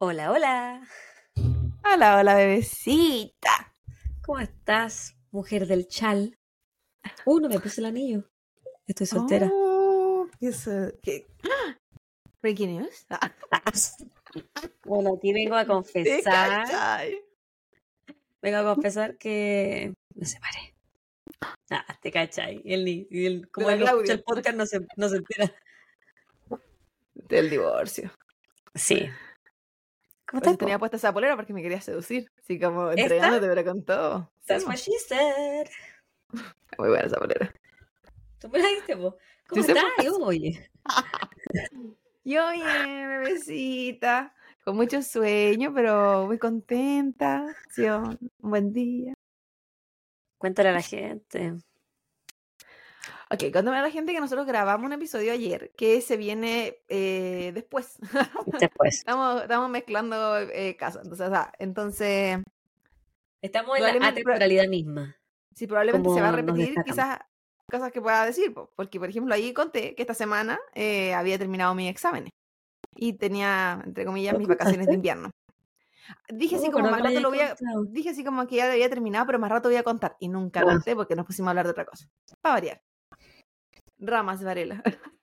Hola, hola. Hola, hola, bebecita. ¿Cómo estás, mujer del chal? Uh, no me puse el anillo. Estoy soltera. Oh, ¿qué es, eh, qué- Breaking news. Bueno, aquí vengo a ¿te confesar. Vengo a confesar que me separé. Ah, te cachai. Y él y él, como él escucha el podcast, no se, no se entera. Del divorcio. Sí. ¿Cómo estás? tenía puesta esa polera porque me quería seducir. Así como entregándote, pero con todo. That's what she said. Muy buena esa polera. ¿Tú me la diste, po? ¿Cómo estás? Yo, oye. Yo bien, bebecita. Con mucho sueño, pero muy contenta. Ha sido un buen día. Cuéntale a la gente. Ok, cuéntame a la gente que nosotros grabamos un episodio ayer que se viene eh, después. Después. estamos, estamos mezclando eh, casos. Entonces, o sea, entonces, Estamos en la atemporalidad misma. sí, probablemente se va a repetir quizás cosas que pueda decir. po, Porque, por ejemplo, ahí conté que esta semana eh, había terminado mis exámenes y tenía, entre comillas, ¿Lo mis vacaciones de invierno. Dije así como más rato lo voy a, dije así como que ya había terminado, pero más rato voy a contar. Y nunca Ah. conté porque nos pusimos a hablar de otra cosa. Para variar. Ramas Varela.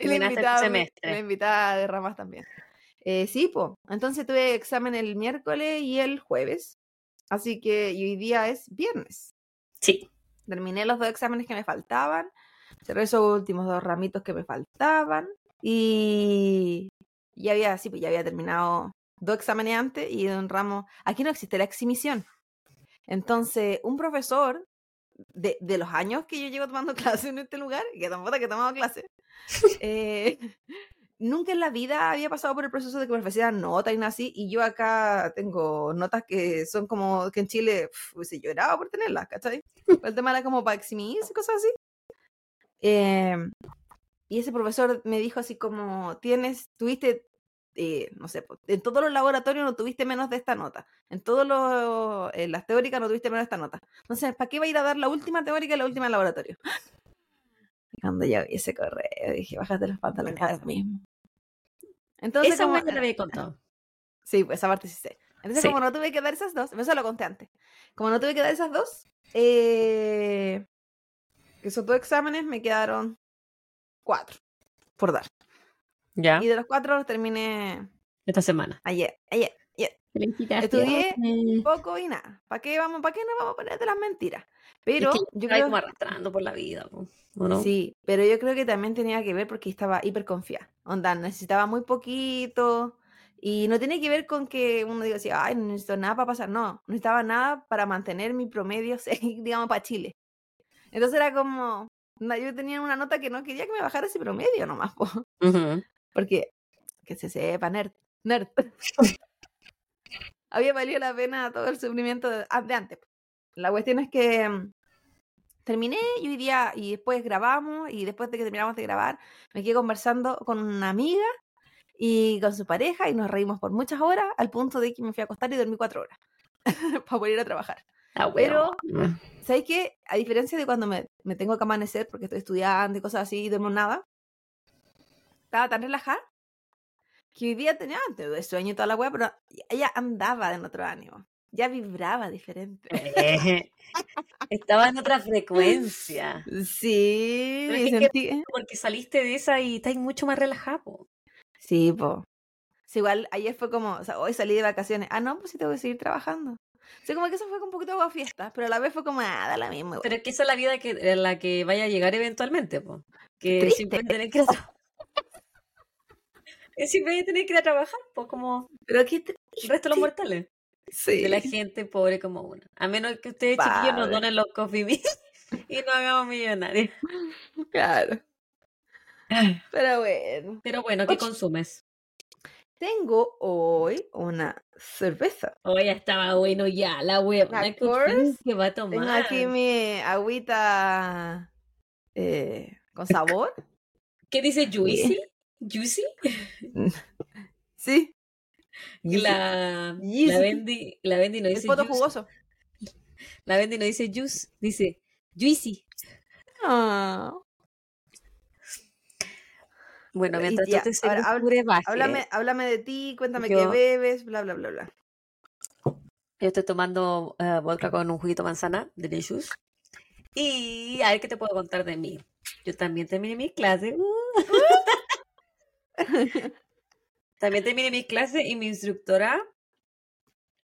La invitada, semestre. la invitada de Ramas también. Eh, sí, pues. Entonces tuve examen el miércoles y el jueves. Así que y hoy día es viernes. Sí. Terminé los dos exámenes que me faltaban. Cerré esos últimos dos ramitos que me faltaban. Y ya había, sí, pues ya había terminado dos exámenes antes y un ramo. Aquí no existe la exhibición. Entonces, un profesor de, de los años que yo llevo tomando clases en este lugar, que tampoco que he tomado clases, eh, nunca en la vida había pasado por el proceso de que me ofrecieran notas y nada así. Y yo acá tengo notas que son como que en Chile hubiese llorado por tenerlas, ¿cachai? El tema era como para eximirse cosas así. Eh, y ese profesor me dijo así como, tienes, tuviste, eh, no sé, en todos los laboratorios no tuviste menos de esta nota. En todos los, en las teóricas no tuviste menos de esta nota. Entonces, ¿para qué va a ir a dar la última teórica y la última en laboratorio? Cuando ya vi ese correo, dije, bájate los pantalones ahora mismo. Entonces, Esa como, me la había contado. Sí, pues esa parte sí sé. Entonces, Sí. como no tuve que dar esas dos, eso lo conté antes. Como no tuve que dar esas dos, eh, esos dos exámenes me quedaron cuatro por dar. Ya. Y de los cuatro los terminé Esta semana. ayer. Ayer. ayer. Estudié poco y nada. ¿Para qué vamos? ¿Para qué nos vamos a poner de las mentiras? Pero yo yo creo como arrastrando por la vida, po, ¿o no? Sí, pero yo creo que también tenía que ver porque estaba hiper confiada. Onda, necesitaba muy poquito. Y no tiene que ver con que uno diga así, ay, no necesito nada para pasar. No, no necesitaba nada para mantener mi promedio, digamos, para Chile. Entonces era como, yo tenía una nota que no quería que me bajara ese promedio nomás, po. Ujú. Porque que se sepa, nerd, nerd. Había valido la pena todo el sufrimiento de, de antes. La cuestión es que mm, terminé y hoy día, y después grabamos, y después de que terminamos de grabar, me quedé conversando con una amiga y con su pareja, y nos reímos por muchas horas, al punto de que me fui a acostar y dormí cuatro horas para poder ir a trabajar. Ah, Pero-. ¿Sabes qué? A diferencia de cuando me, me tengo que amanecer porque estoy estudiando y cosas así y duermo nada, estaba tan relajada que hoy día tenía de sueño y toda la weá, pero ella andaba en otro ánimo. Ya vibraba diferente. Eh, Estaba en otra frecuencia. Sí, que-. Porque saliste de esa y estás mucho más relajado. Sí, po. Sí, igual ayer fue como, o sea, hoy salí de vacaciones. Ah, no, pues sí tengo que seguir trabajando. Sí, como que eso fue un poquito como fiesta, pero a la vez fue como, ah, da la misma. Pero es que esa es la vida que, en la que vaya a llegar eventualmente, po. Que triste. siempre tener que a siempre hay que tener que ir a trabajar, pues como Pero qué el resto de los mortales. Sí. De la gente pobre como una. A menos que ustedes chiquillos nos donen los coffee beans y nos hagamos millonarios. Claro. Pero bueno. Pero bueno, ¿qué Oye. consumes? Tengo hoy una cerveza. Oh, ya estaba bueno ya, la course. que va a Tengo tomar. aquí mi agüita eh, con sabor. ¿Qué dice Juicy? ¿Juicy? Sí, La, la. Bendy, la Bendy no el dice poto juice. jugoso. La Bendy no dice juice, dice Juicy. Ah. Bueno, mientras tú te ahora, brebaje, háblame, háblame de ti, cuéntame qué bebes, bla, bla, bla, bla. yo estoy tomando eh, vodka con un juguito de manzana, delicious. Y a ver qué te puedo contar de mí. Yo también terminé mi clase. uh. También terminé mis clases y mi instructora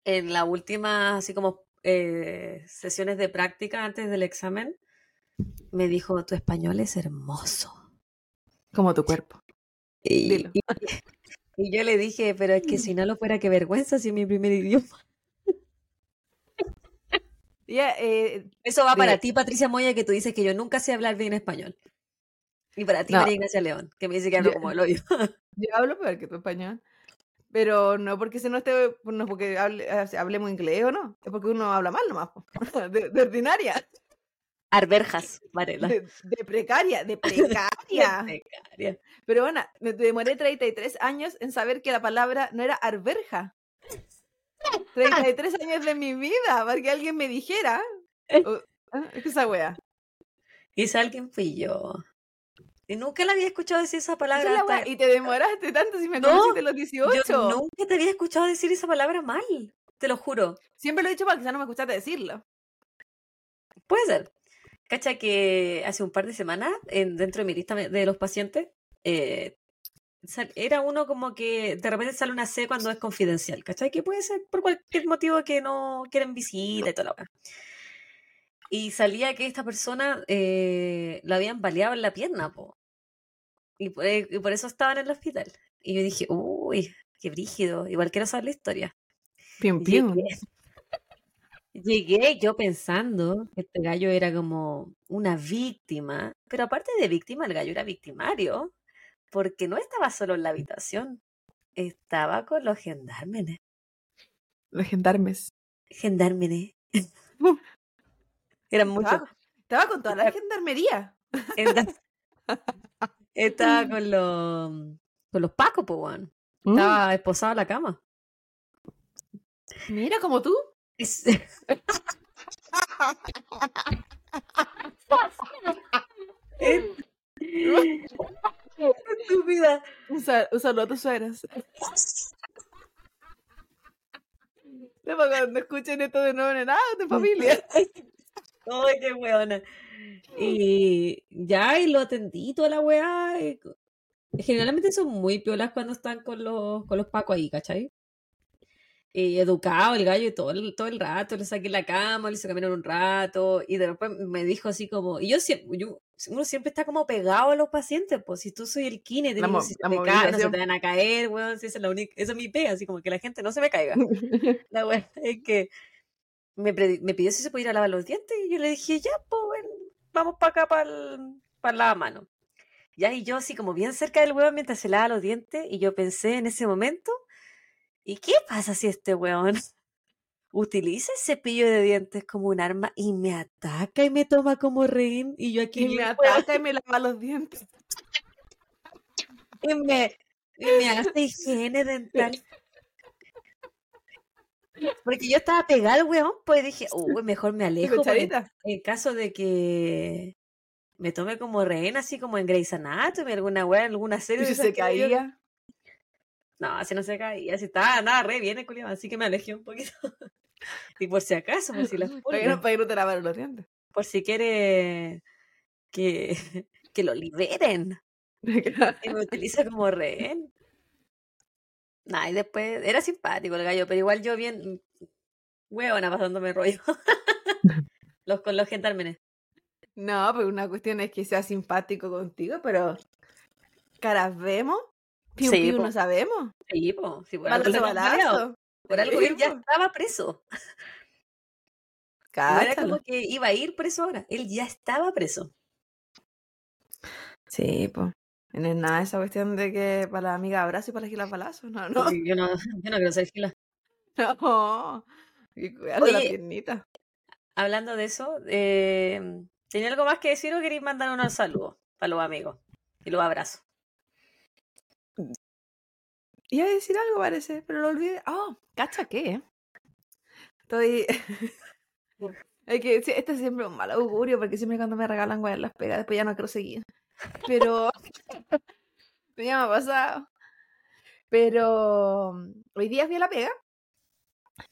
en la última, así como eh, sesiones de práctica antes del examen, me dijo, tu español es hermoso. Como tu cuerpo. Y, Dilo. y- y yo le dije, pero es que si no lo fuera, qué vergüenza si es mi primer idioma. Eh, Eso va para ti, Patricia Moya, que tú dices que yo nunca sé hablar bien español. Y para ti, No. María Ignacia León, que me dice que hablo Yo- como el hoyo. yo hablo peor que tu español. Pero no porque si no esté, no porque hable, eh, hablemos inglés o no, es porque uno habla mal nomás, de, de ordinaria, Arberjas, Varela. de, de precaria, de precaria. Pero bueno, me demoré 33 años en saber que la palabra no era arberja. 33 años de mi vida para que alguien me dijera. ah, que esa wea. Ese alguien fui yo. Y nunca la había escuchado decir esa palabra. es hasta- Y te demoraste tanto si me No, conociste a los 18. Yo nunca te había escuchado decir esa palabra mal. Te lo juro. Siempre lo he dicho para que quizás no me escuchaste decirlo. Puede ser. Cacha que hace un par de semanas, en, dentro de mi lista de los pacientes, eh, era uno como que de repente sale una C cuando es confidencial, ¿cachai? Que puede ser por cualquier motivo que no quieren visita y toda la weá. Y salía que esta persona eh, la habían baleado en la pierna, po. Y por, y por eso estaba en el hospital. Y yo dije, uy, qué brígido, igual quiero saber la historia. Pium, Llegué, llegué yo pensando que este gallo era como una víctima, pero aparte de víctima, el gallo era victimario, porque no estaba solo en la habitación, estaba con los gendarmes. Los gendarmes. Gendarmes. Eran muchos. Estaba, estaba con toda la gendarmería. Esta- Estaba con los con los pacos, po, weón. Estaba esposado a la cama. Mira, como tú. Es- Estúpida. Un, sal- un saludo a tus suegras. No, cuando escuchen esto de nuevo en auto, de familia. Ay, qué weona. Y ya, y lo atendí toda la weá. y Generalmente son muy piolas cuando están con los, con los pacos ahí, ¿cachai? Y educado el gallo y todo el, todo el rato, le saqué la cama, le hice caminar un rato, y después me dijo así como, y yo siempre, yo- uno siempre está como pegado a los pacientes, pues si tú soy el kine, te digo, si se te caen, no se te van a caer, weón, si esa es la única, esa es mi pega, así como que la gente no se me caiga. La weá es que me, me pidió si se podía ir a lavar los dientes y yo le dije, ya, pues, vamos para acá, para el, para la mano. Ya, y yo así como bien cerca del weón mientras se lava los dientes y yo pensé en ese momento, ¿y qué pasa si este weón utiliza el cepillo de dientes como un arma y me ataca y me toma como rehén y yo aquí Y me ataca y me lava los dientes. y me, y me hace higiene dental? Porque yo estaba pegada al weón, pues dije, uy, mejor me ¿Tu alejo. en caso de que me tome como rehén, así como en Grey's Anatomy, alguna weá, alguna serie si se yo- caía. No, así no se caía, así estaba, nada, re bien el culiao, así que me alejé un poquito. y por si acaso, por si las Para que pulgas, no, para que no te lavaron los dientes. por si quiere que, que lo liberen y me utiliza como rehén. Nah, y después era simpático el gallo, pero igual yo bien huevona pasándome rollo. los con los gentármenes. No, pero una cuestión es que sea simpático contigo, pero caras vemos, piu Sí, piu po. no sabemos. Sí, po, sí, por algo Balazo. Por algo él ya po. estaba preso. No era como que iba a ir preso ahora. Él ya estaba preso. Sí, pues. No es nada esa cuestión de que para la amiga abrazo y para la gila balazo. No, no. Yo no, yo no quiero ser fila. No. Y cuidado la piernita. Hablando de eso, eh, ¿tenía algo más que decir o queréis mandar unos saludos para los amigos? Y los abrazos. Iba a decir algo, parece, pero lo olvidé. Oh, cacha qué. Estoy. Es que este es siempre un mal augurio porque siempre cuando me regalan weas las pegas, después ya no quiero seguir. Pero ya me ha pasado. Pero mm, hoy día fui a la pega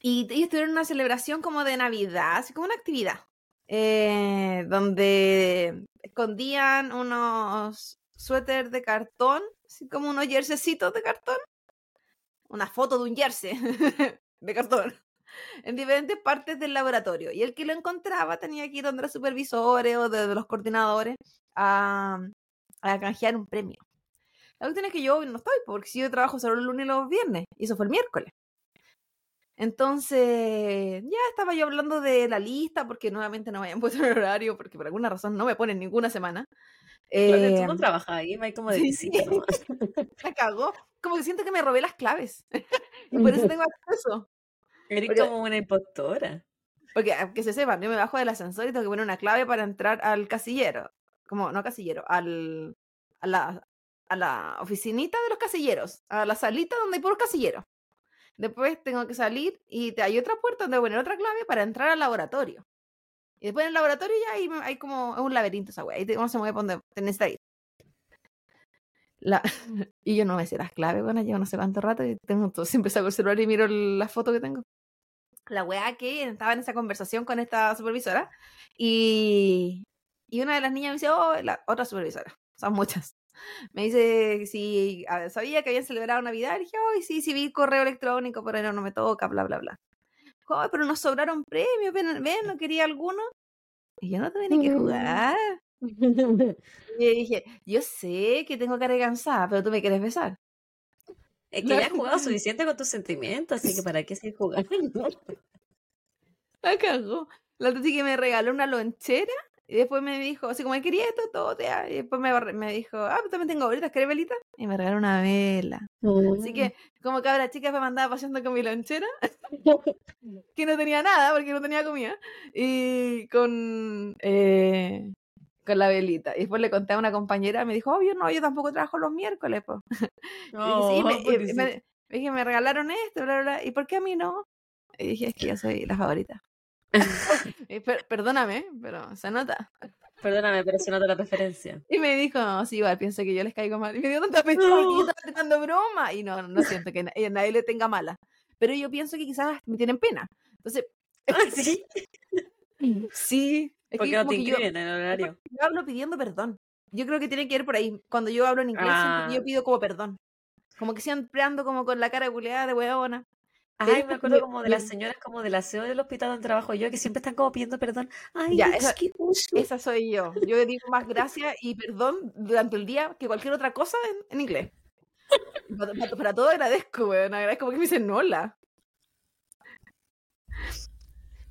y ellos tuvieron una celebración como de Navidad, así como una actividad, eh, donde escondían unos suéteres de cartón, así como unos jerseycitos de cartón, una foto de un jersey de cartón en diferentes partes del laboratorio. Y el que lo encontraba tenía que ir donde los supervisores o de, los coordinadores a, a canjear un premio. La cuestión es que yo no estoy, porque si yo trabajo solo el lunes y los viernes, y eso fue el miércoles. Entonces, ya estaba yo hablando de la lista, porque nuevamente no me habían puesto el horario, porque por alguna razón no me ponen ninguna semana. Eh, tú no trabajas ahí, va como de visita Me cagó. Como que siento que me robé las claves. y por eso tengo acceso. Eres como una impostora. Porque, que se sepan, yo me bajo del ascensor y tengo que poner una clave para entrar al casillero. Como, no casillero, al, a, la, a la oficinita de los casilleros. A la salita donde hay puros casilleros. Después tengo que salir y hay otra puerta donde poner otra clave para entrar al laboratorio. Y después en el laboratorio ya hay, hay como un laberinto esa wea. Ahí no se mueve donde tenés ir. La... y yo no me sé las claves, bueno, llevo no sé cuánto rato y tengo todo, siempre saco el celular y miro la foto que tengo. La wea que estaba en esa conversación con esta supervisora y, y una de las niñas me dice, oh, la otra supervisora, son muchas. Me dice si sabía que habían celebrado Navidad. Y dije, ay, sí, sí vi correo electrónico, pero no, no me toca, bla, bla, bla. Oh, pero nos sobraron premios, ven, ven, ¿no quería alguno? Y yo no ni que jugar. y dije, yo sé que tengo cara cansada, pero tú me quieres besar. Es que ya has jugado suficiente con tus sentimientos, así que ¿para qué seguir jugando? La cagó. La que me regaló una lonchera y después me dijo, así como, quería esto, todo, te Y después me, me dijo, ah, pues también tengo velitas, ¿querés velita? Y me regaló una vela. Así mm. que, como cabra chica, me mandaba paseando con mi lonchera, que no tenía nada, porque no tenía comida, y con, eh, con la velita. Y después le conté a una compañera, me dijo, obvio, no, yo tampoco trabajo los miércoles, pues. y, me, me, dije, me regalaron esto, bla, bla, bla, ¿y por qué a mí no? Y dije, es que yo soy la favorita. perdóname, pero se nota. Perdóname, pero se nota la preferencia. Y me dijo, sí, igual, piensa que yo les caigo mal. Y me dio tanta pena estaba tratando broma. Y no, no siento que a nadie le tenga mala. Pero yo pienso que quizás me tienen pena. Entonces, ¿sí? sí. Es porque no te incluyen en el horario. Yo hablo pidiendo perdón. Yo creo que tiene que ir por ahí. Cuando yo hablo en inglés, ah. yo pido como perdón. Como que siempre ando como con la cara culeada de huevona. Ay, me acuerdo como de las señoras como del aseo del hospital donde trabajo yo, que siempre están como pidiendo perdón. Ay, ya, esa, esa, soy yo. Yo digo más gracias y perdón durante el día que cualquier otra cosa en, inglés. Para, todo agradezco, weón. Agradezco porque me dicen hola.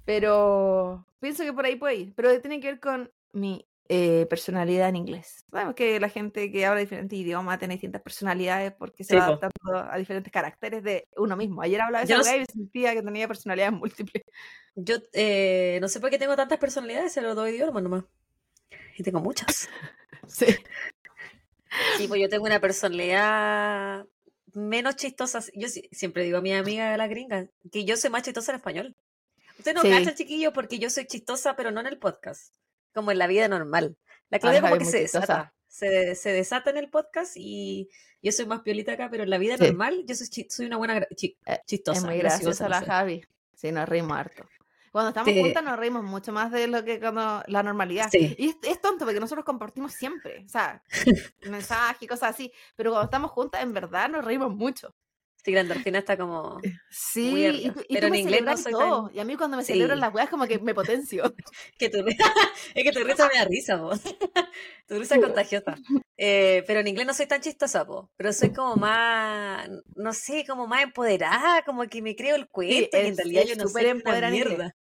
Pero pienso que por ahí puede ir. Pero tiene que ver con mi eh, personalidad en inglés. Sabemos que la gente que habla diferentes idiomas tiene distintas personalidades porque se va adaptando a diferentes caracteres de uno mismo. Ayer hablaba de esa y sentía que tenía personalidades múltiples. Yo eh, no sé por qué tengo tantas personalidades, se lo doy idiomas nomás. Y tengo muchas. sí. Sí, pues yo tengo una personalidad menos chistosa. Yo siempre digo a mi amiga la gringa que yo soy más chistosa en español. Usted no cacha, chiquillo, porque yo soy chistosa, pero no en el podcast como en la vida normal. La Claudia como que se desata, se, se, desata en el podcast y yo soy más piolita acá, pero en la vida normal yo soy, soy una buena eh, chistosa. Es muy graciosa la Javi. Sí, nos reímos harto. Cuando estamos juntas nos reímos mucho más de lo que cuando la normalidad. Y es, tonto porque nosotros compartimos siempre, o sea, mensajes y cosas así, pero cuando estamos juntas en verdad nos reímos mucho. Sí, la endorfina está como. Eh, sí, pero en inglés no soy todo. Y a mí cuando me celebran las weas, como que me potencio. que tu... es que tu risa me da risa, vos. tu risa es contagiosa. Eh, pero en inglés no soy tan chistosa, po. Pero soy como más. No sé, como más empoderada, como que me creo el cuento. y en realidad yo no soy una mierda.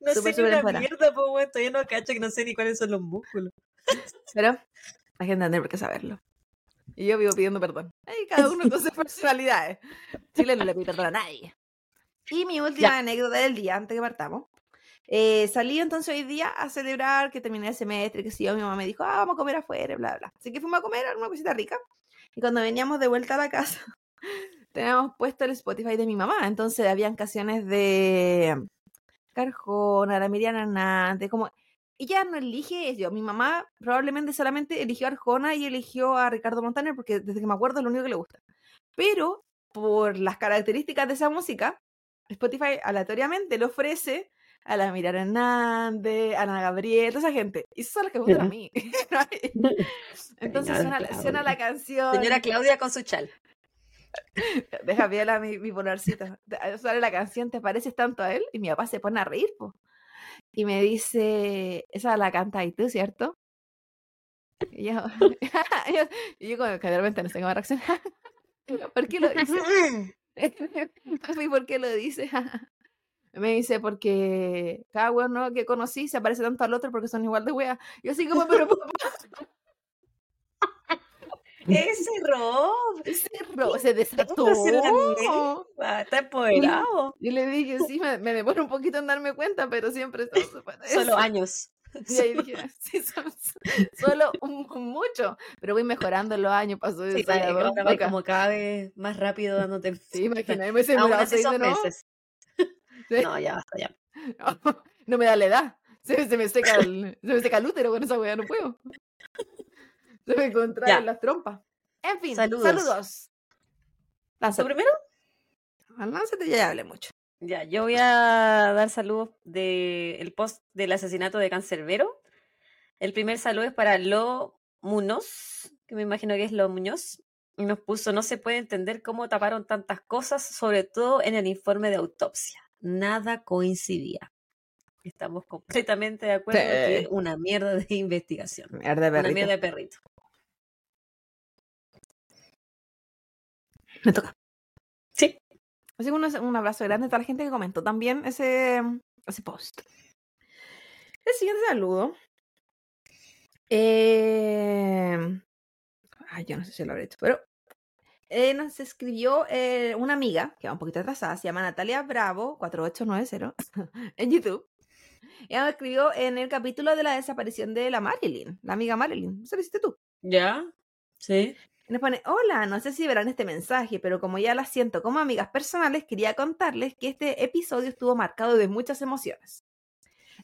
No sé ni una mierda, po, weón. Todavía no cacho que no sé ni cuáles son los músculos. pero hay que entender por qué saberlo. Y yo vivo pidiendo perdón. Ay, cada uno con sus personalidades. Chile no le pide perdón a nadie. Y mi última anécdota del día, antes que partamos. Eh, salí entonces hoy día a celebrar que terminé el semestre, que si yo, mi mamá me dijo, ah, vamos a comer afuera, bla, bla. Así que fuimos a comer una cosita rica. Y cuando veníamos de vuelta a la casa, teníamos puesto el Spotify de mi mamá. Entonces habían canciones de Francesca Arjona, la Miriam Hernández, como ella no elige eso. Mi mamá probablemente solamente eligió a Arjona y eligió a Ricardo Montaner porque desde que me acuerdo es lo único que le gusta. Pero por las características de esa música, Spotify aleatoriamente le ofrece a la Miriam Hernández, a Ana Gabriel, toda esa gente. Y esas son las que gustan a mí. Entonces suena, suena la canción. Señora Claudia con su chal. Deja bien a mi, mi polarcito. Sale la canción, ¿te pareces tanto a él? Y mi papá se pone a reír, po. Y me dice, esa la canta y tú, ¿cierto? Y yo, yo, y yo como que realmente no sé cómo reaccionar. ¿Por qué lo dice? ¿Y por qué lo dice? Me dice, porque cada weón nuevo que conocí se parece tanto al otro porque son igual de wea. Yo así como, pero papá, Ese Rob. ese ro- se desató. Lengua, Está empoderado. Y le dije, sí, me, me demoro un poquito en darme cuenta, pero siempre parece. Solo años. Y ahí dije, sí, son- solo un- mucho, pero voy mejorando los años, pasó de Sí, seis a vaya, dos, ahora va acá. como cada vez más rápido dándote. Sí, imagínate, me se me meses. Sí. No, ya basta, ya. No, no me da la edad. Se, se me seca el, se me seca el útero con esa weá, no puedo. Se me contraen las trompas. En fin, Saludos. saludos. ¿Tú Lánzate. primero? Lánzate, ya, ya hablé mucho. Ya, yo voy a dar saludos del post del asesinato de Cancerbero. El primer saludo es para Lo Munoz, que me imagino que es Lo Muñoz. y Nos puso, no se puede entender cómo taparon tantas cosas, sobre todo en el informe de autopsia. Nada coincidía. Estamos completamente de acuerdo en que Sí. es una mierda de investigación. Mierda de Una mierda de perrito. Me toca. Sí. Así que un, un abrazo grande a toda la gente que comentó también ese, ese post. El siguiente saludo. Eh, ay, yo no sé si lo habré hecho, pero eh, nos escribió eh, una amiga, que va un poquito atrasada, se llama Natalia Bravo, 4890, en YouTube. Ella nos escribió en el capítulo de la desaparición de la Marilyn, la amiga Marilyn. ¿Eso lo hiciste tú? ¿Ya? Sí. Y nos pone, hola, no sé si verán este mensaje, pero como ya las siento como amigas personales, quería contarles que este episodio estuvo marcado de muchas emociones.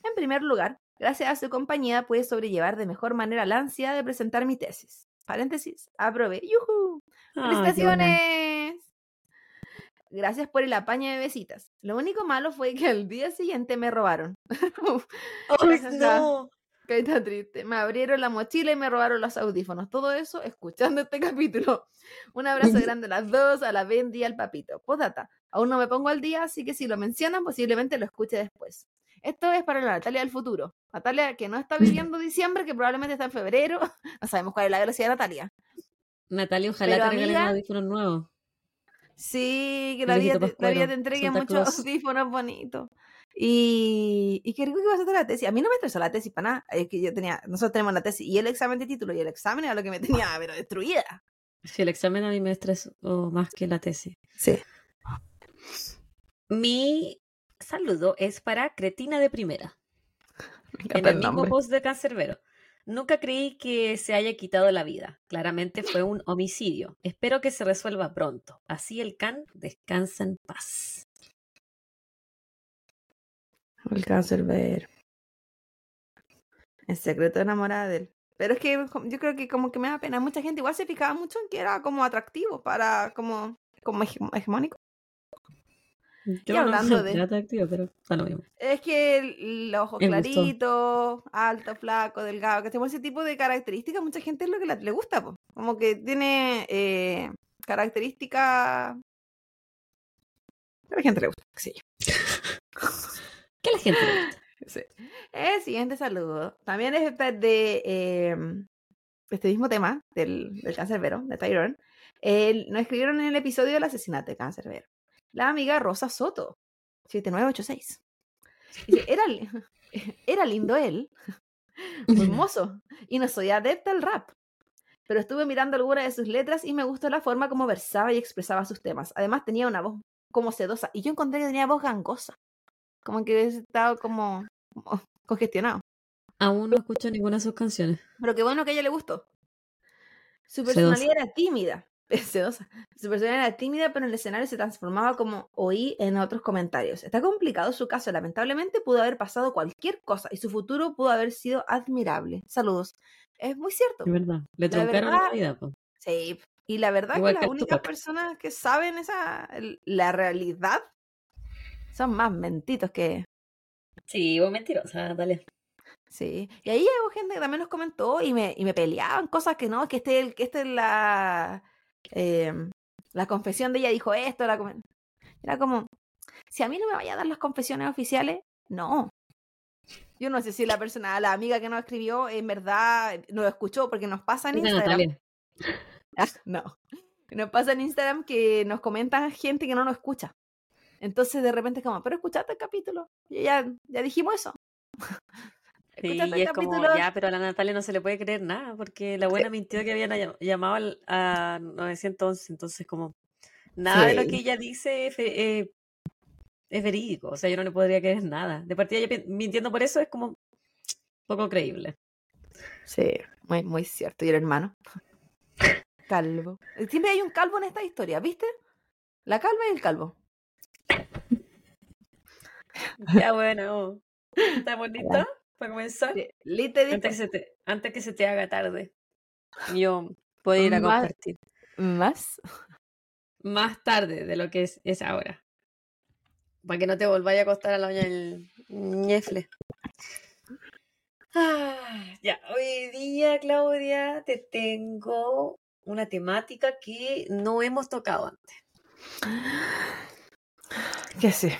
En primer lugar, gracias a su compañía pude sobrellevar de mejor manera la ansiedad de presentar mi tesis. Paréntesis, aprobé. Buena. ¡Felicitaciones! Gracias por el apaño de besitas. Lo único malo fue que al día siguiente me robaron. Está- no. Tan triste. Me abrieron la mochila y me robaron los audífonos. Todo eso escuchando este capítulo. Un abrazo grande a las dos, a la Bendy y al papito. Postdata. Aún no me pongo al día, así que si lo mencionan, posiblemente lo escuche después. Esto es para la Natalia del futuro. Natalia que no está viviendo diciembre, que probablemente está en febrero. No sabemos cuál es la velocidad de Natalia. Natalia, ojalá Pero, te regalen amiga, audífonos nuevos. Sí, que la vida, te, la vida te entregue muchos audífonos bonitos. Y, y qué rico que vas a hacer la tesis. A mí no me estresó la tesis para nada. Es que yo tenía, nosotros tenemos la tesis y el examen de título y el examen era lo que me tenía, pero destruida. Si el examen a mí me estresó más que la tesis. Sí. Mi saludo es para Cretina de Primera, Me en el el mismo post de Cancerbero. Nunca creí que se haya quitado la vida. Claramente fue un homicidio. Espero que se resuelva pronto. Así el can descansa en paz. El cáncer ver. El secreto enamorada de él. Pero es que yo creo que como que me da pena. Mucha gente igual se fijaba mucho en que era como atractivo para como, como hege- hegemónico. Yo hablando no de- de... atractivo, pero está lo mismo. Es que el- gusto. claritos, alto, flaco, delgado, que tenemos ese tipo de características, mucha gente es lo que la- le gusta, po. como que tiene eh, características a la gente le gusta, qué sé yo. ¿Qué a la gente le gusta? Sí. El siguiente saludo también es de, de, eh, de este mismo tema del, del cancerbero, de Tyrone. Nos escribieron en el episodio del asesinato de cancerbero. La amiga Rosa Soto, 7986. Dice, era, era lindo él, hermoso, y no soy adepta al rap. Pero estuve mirando algunas de sus letras y me gustó la forma como versaba y expresaba sus temas. Además tenía una voz como sedosa y yo encontré que tenía voz gangosa. Como que hubiese estado como, como congestionado. Aún no escucho ninguna de sus canciones. Pero qué bueno que a ella le gustó. Su Sedosa. personalidad era tímida, Sedosa. Su persona era tímida, pero en el escenario se transformaba como oí en otros comentarios. Está complicado su caso. Lamentablemente pudo haber pasado cualquier cosa y su futuro pudo haber sido admirable. Saludos. Es muy cierto. Es verdad. Le La truncaron la verdad- vida, po. Sí. Y la verdad Igual que que las únicas personas que saben esa la realidad son más mentitos que Sí, vos mentirosa, dale. Sí, y ahí hubo gente que también nos comentó y me, y me peleaban cosas que no, que este, el- que este es la, em, la confesión de ella dijo esto, la era como, si a mí no me vaya a dar las confesiones oficiales, no. Yo no sé si la persona, la amiga que nos escribió, en verdad nos escuchó porque nos pasa en Instagram. Natalia. Ah, no. Nos pasa en Instagram que nos comentan gente que no nos escucha. Entonces de repente es como, pero escuchaste el capítulo. Y ya, ya dijimos eso. Sí, y es como, ya, pero a la Natalia no se le puede creer nada, porque la buena mintió que habían llam- llamado a 911, entonces como, nada de lo que ella dice es, eh, es verídico, o sea, yo no le podría creer nada. De partida, ella mintiendo por eso es como poco creíble. Sí, muy, muy cierto. Y el hermano. Calvo. Siempre hay un calvo en esta historia, ¿viste? La calva y el calvo. Ya, bueno, ¿estamos listos para comenzar? Sí, Lite Antes que, se te, antes que se te haga tarde, yo puedo ir a Más- compartir. más. Más tarde de lo que es, es ahora. Para que no te volváis a acostar a la uña del ñefle. Ah, ya, hoy día, Claudia, te tengo una temática que no hemos tocado antes. ¿Qué sé?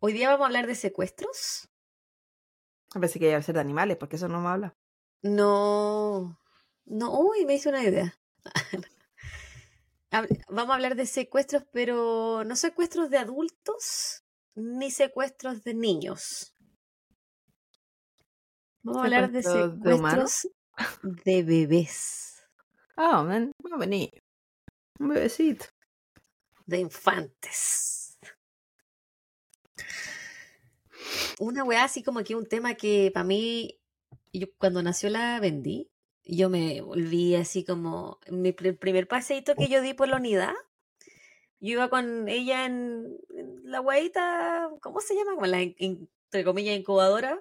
Hoy día vamos a hablar de secuestros. Pensé que iba a ser de animales, porque eso no me habla. No, no, uy, me hice una idea. Vamos a hablar de secuestros, pero no secuestros de adultos ni secuestros de niños. Vamos a hablar de ¿Secuestros de bebés, Ah, ven, va a venir. Un bebecito. de infantes. Una weá así como que un tema que para mí, yo cuando nació la vendí, yo me volví así como mi pr- primer paseíto que yo di por la unidad. Yo iba con ella en, en la guaita, ¿cómo se llama? Como la, in- entre comillas, incubadora,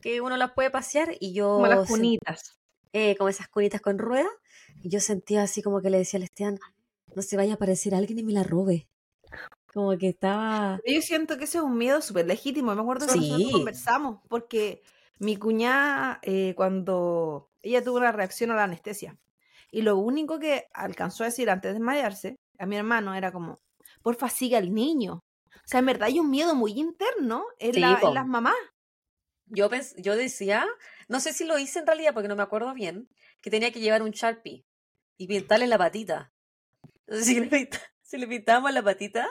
que uno las puede pasear y yo... Como las cunitas. eh, como esas cunitas con ruedas. Y yo sentía así como que le decía al Esteban, no se vaya a aparecer alguien y me la robe. Como que estaba... Yo siento que ese es un miedo súper legítimo. Me acuerdo que nosotros conversamos, porque mi cuñada, eh, cuando ella tuvo una reacción a la anestesia, y lo único que alcanzó a decir antes de desmayarse a mi hermano era como, porfa, siga al niño. O sea, en verdad hay un miedo muy interno en, Sí, la- en las mamás. Yo, pens- yo decía, no sé si lo hice en realidad porque no me acuerdo bien, que tenía que llevar un Sharpie y pintarle la patita. Entonces, si le, pinta- si le pintábamos la patita,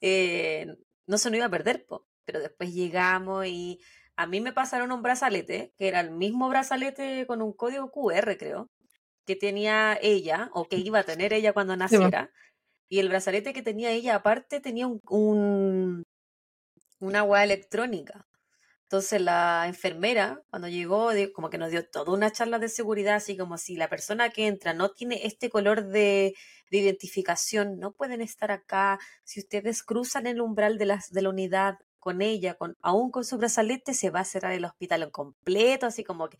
eh, no se nos iba a perder, po. Pero después llegamos y a mí me pasaron un brazalete, que era el mismo brazalete con un código QR, creo, que tenía ella, o que iba a tener ella cuando naciera. Y el brazalete que tenía ella, aparte, tenía un, un- una hueá electrónica. Entonces la enfermera, cuando llegó, como que nos dio toda una charla de seguridad, así como si la persona que entra no tiene este color de, de identificación, no pueden estar acá. Si ustedes cruzan el umbral de, las, de la unidad con ella, con, aún con su brazalete, se va a cerrar el hospital en completo, así como que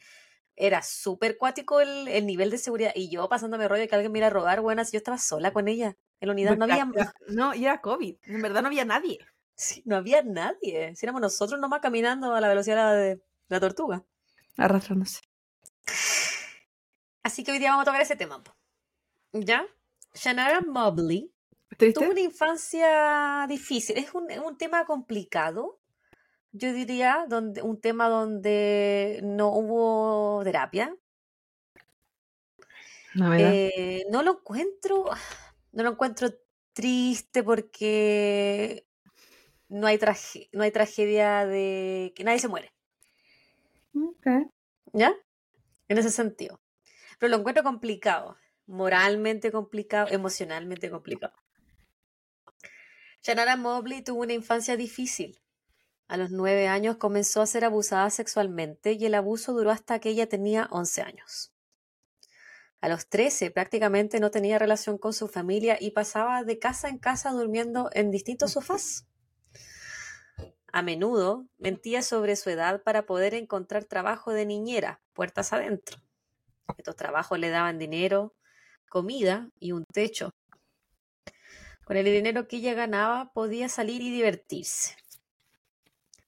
era súper cuático el, el nivel de seguridad. Y yo pasándome rollo de que alguien me iba a robar, bueno, si yo estaba sola con ella en la unidad, no había, No, y era COVID. En verdad no había nadie. Sí, no había nadie. Si éramos nosotros nomás caminando a la velocidad de la tortuga. Arrastrándose. Así que hoy día vamos a tocar ese tema. ¿Ya? Shannara Mobley ¿Triste? tuvo una infancia difícil. Es un, un tema complicado, yo diría, donde, un tema donde no hubo terapia. No. Eh, no lo encuentro, no lo encuentro triste porque no hay, traje- no hay tragedia de que nadie se muere. ¿Ya? En ese sentido. Pero lo encuentro complicado, moralmente complicado, emocionalmente complicado. Shannara Mobley tuvo una infancia difícil. A los nueve años comenzó a ser abusada sexualmente y el abuso duró hasta que ella tenía 11 años. A los 13 prácticamente no tenía relación con su familia y pasaba de casa en casa durmiendo en distintos sofás. A menudo mentía sobre su edad para poder encontrar trabajo de niñera, puertas adentro. Estos trabajos le daban dinero, comida y un techo. Con el dinero que ella ganaba podía salir y divertirse.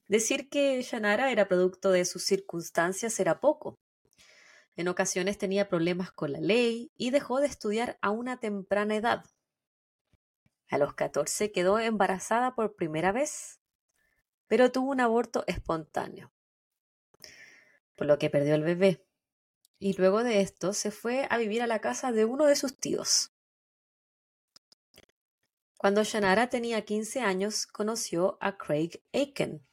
Decir que Yanara era producto de sus circunstancias era poco. En ocasiones tenía problemas con la ley y dejó de estudiar a una temprana edad. A los 14 quedó embarazada por primera vez pero tuvo un aborto espontáneo, por lo que perdió el bebé. Y luego de esto se fue a vivir a la casa de uno de sus tíos. Cuando Shanara tenía 15 años, conoció a Craig Aiken,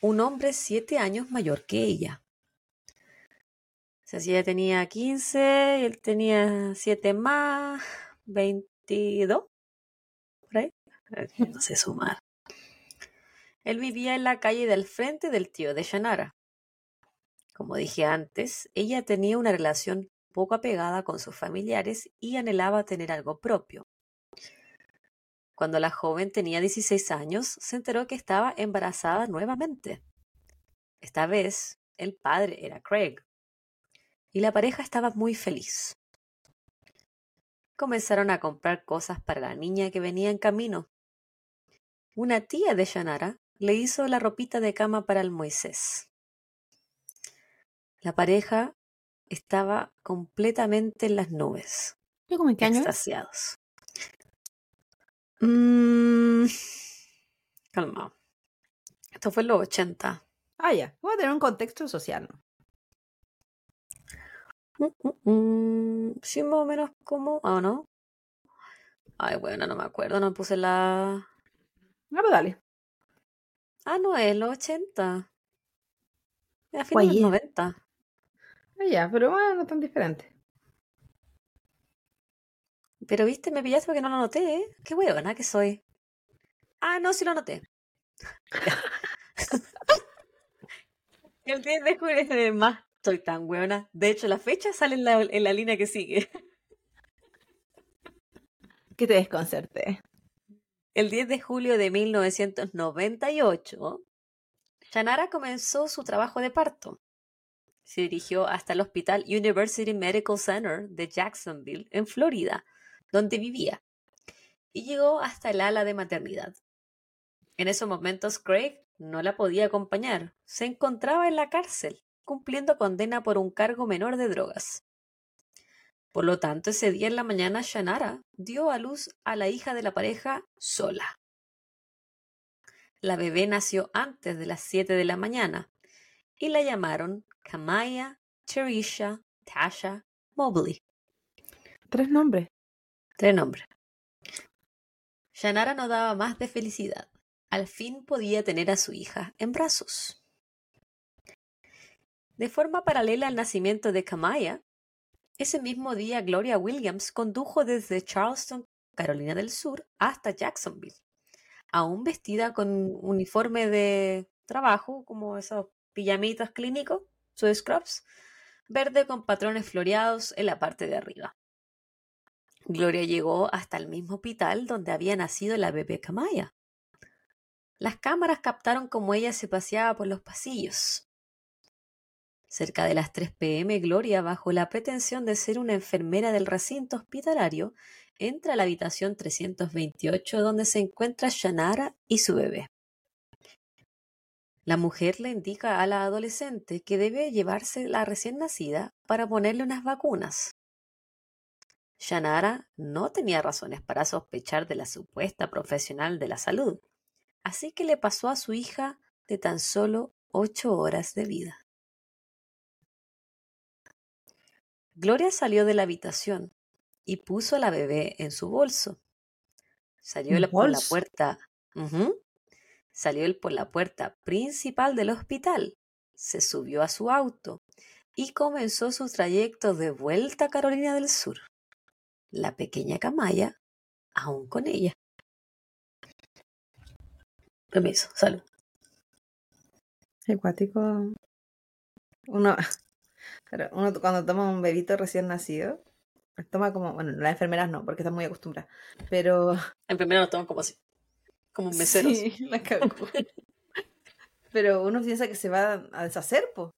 un hombre siete años mayor que ella. O sea, si ella tenía 15, él tenía 7 más, 22, por ahí. No sé sumar. Él vivía en la calle del frente del tío de Shanara. Como dije antes, ella tenía una relación poco apegada con sus familiares y anhelaba tener algo propio. Cuando la joven tenía 16 años, se enteró que estaba embarazada nuevamente. Esta vez, el padre era Craig, y la pareja estaba muy feliz. Comenzaron a comprar cosas para la niña que venía en camino. Una tía de Shanara le hizo la ropita de cama para el Moisés. La pareja estaba completamente en las nubes. ¿Yo como en qué año? Extasiados. Mm, calma. Esto fue en los 80. Ah, ya. Voy a tener un contexto social. Mm, mm. Sí, más o menos como. ¿O no? Ay, bueno, no me acuerdo. No puse la. Ah, pues dale. Ah, no, es los 80. Es a fines de los ya. 90. Ah, ya, pero bueno, no tan diferente. Pero viste, me pillaste porque no lo noté, ¿eh? Qué huevona que soy. Ah, no, sí lo noté. El 10 de julio es más. Soy tan huevona. De hecho, la fecha sale en la, en la línea que sigue. Que te desconcerte. El 10 de julio de 1998, Shanara comenzó su trabajo de parto. Se dirigió hasta el Hospital University Medical Center de Jacksonville, en Florida, donde vivía, y llegó hasta el ala de maternidad. En esos momentos, Craig no la podía acompañar. Se encontraba en la cárcel, cumpliendo condena por un cargo menor de drogas. Por lo tanto, ese día en la mañana, Shanara dio a luz a la hija de la pareja sola. La bebé nació antes de las 7 de la mañana y la llamaron Kamaya Teresha Tasha Mobley. Tres nombres. Tres nombres. Shanara no daba más de felicidad. Al fin podía tener a su hija en brazos. De forma paralela al nacimiento de Kamaya, ese mismo día Gloria Williams condujo desde Charleston, Carolina del Sur, hasta Jacksonville, aún vestida con uniforme de trabajo, como esos pijamitas clínicos, sus scrubs, verde con patrones floreados en la parte de arriba. Gloria llegó hasta el mismo hospital donde había nacido la bebé Kamaya. Las cámaras captaron cómo ella se paseaba por los pasillos. Cerca de las 3 pm, Gloria, bajo la pretensión de ser una enfermera del recinto hospitalario, entra a la habitación 328 donde se encuentra Shanara y su bebé. La mujer le indica a la adolescente que debe llevarse la recién nacida para ponerle unas vacunas. Shanara no tenía razones para sospechar de la supuesta profesional de la salud, así que le pasó a su hija de tan solo ocho horas de vida. Gloria salió de la habitación y puso a la bebé en su bolso. Salió ¿Un la- por la puerta. Salió él por la puerta principal del hospital, se subió a su auto y comenzó su trayecto de vuelta a Carolina del Sur. La pequeña Camaya aún con ella. Permiso, salud. Acuático. Uno, pero uno cuando toma un bebito recién nacido, toma como, bueno, las enfermeras no, porque están muy acostumbradas, pero... Enfermeras lo toman como así, como meseros. Sí, la cagó. pero uno piensa que se va a deshacer, po.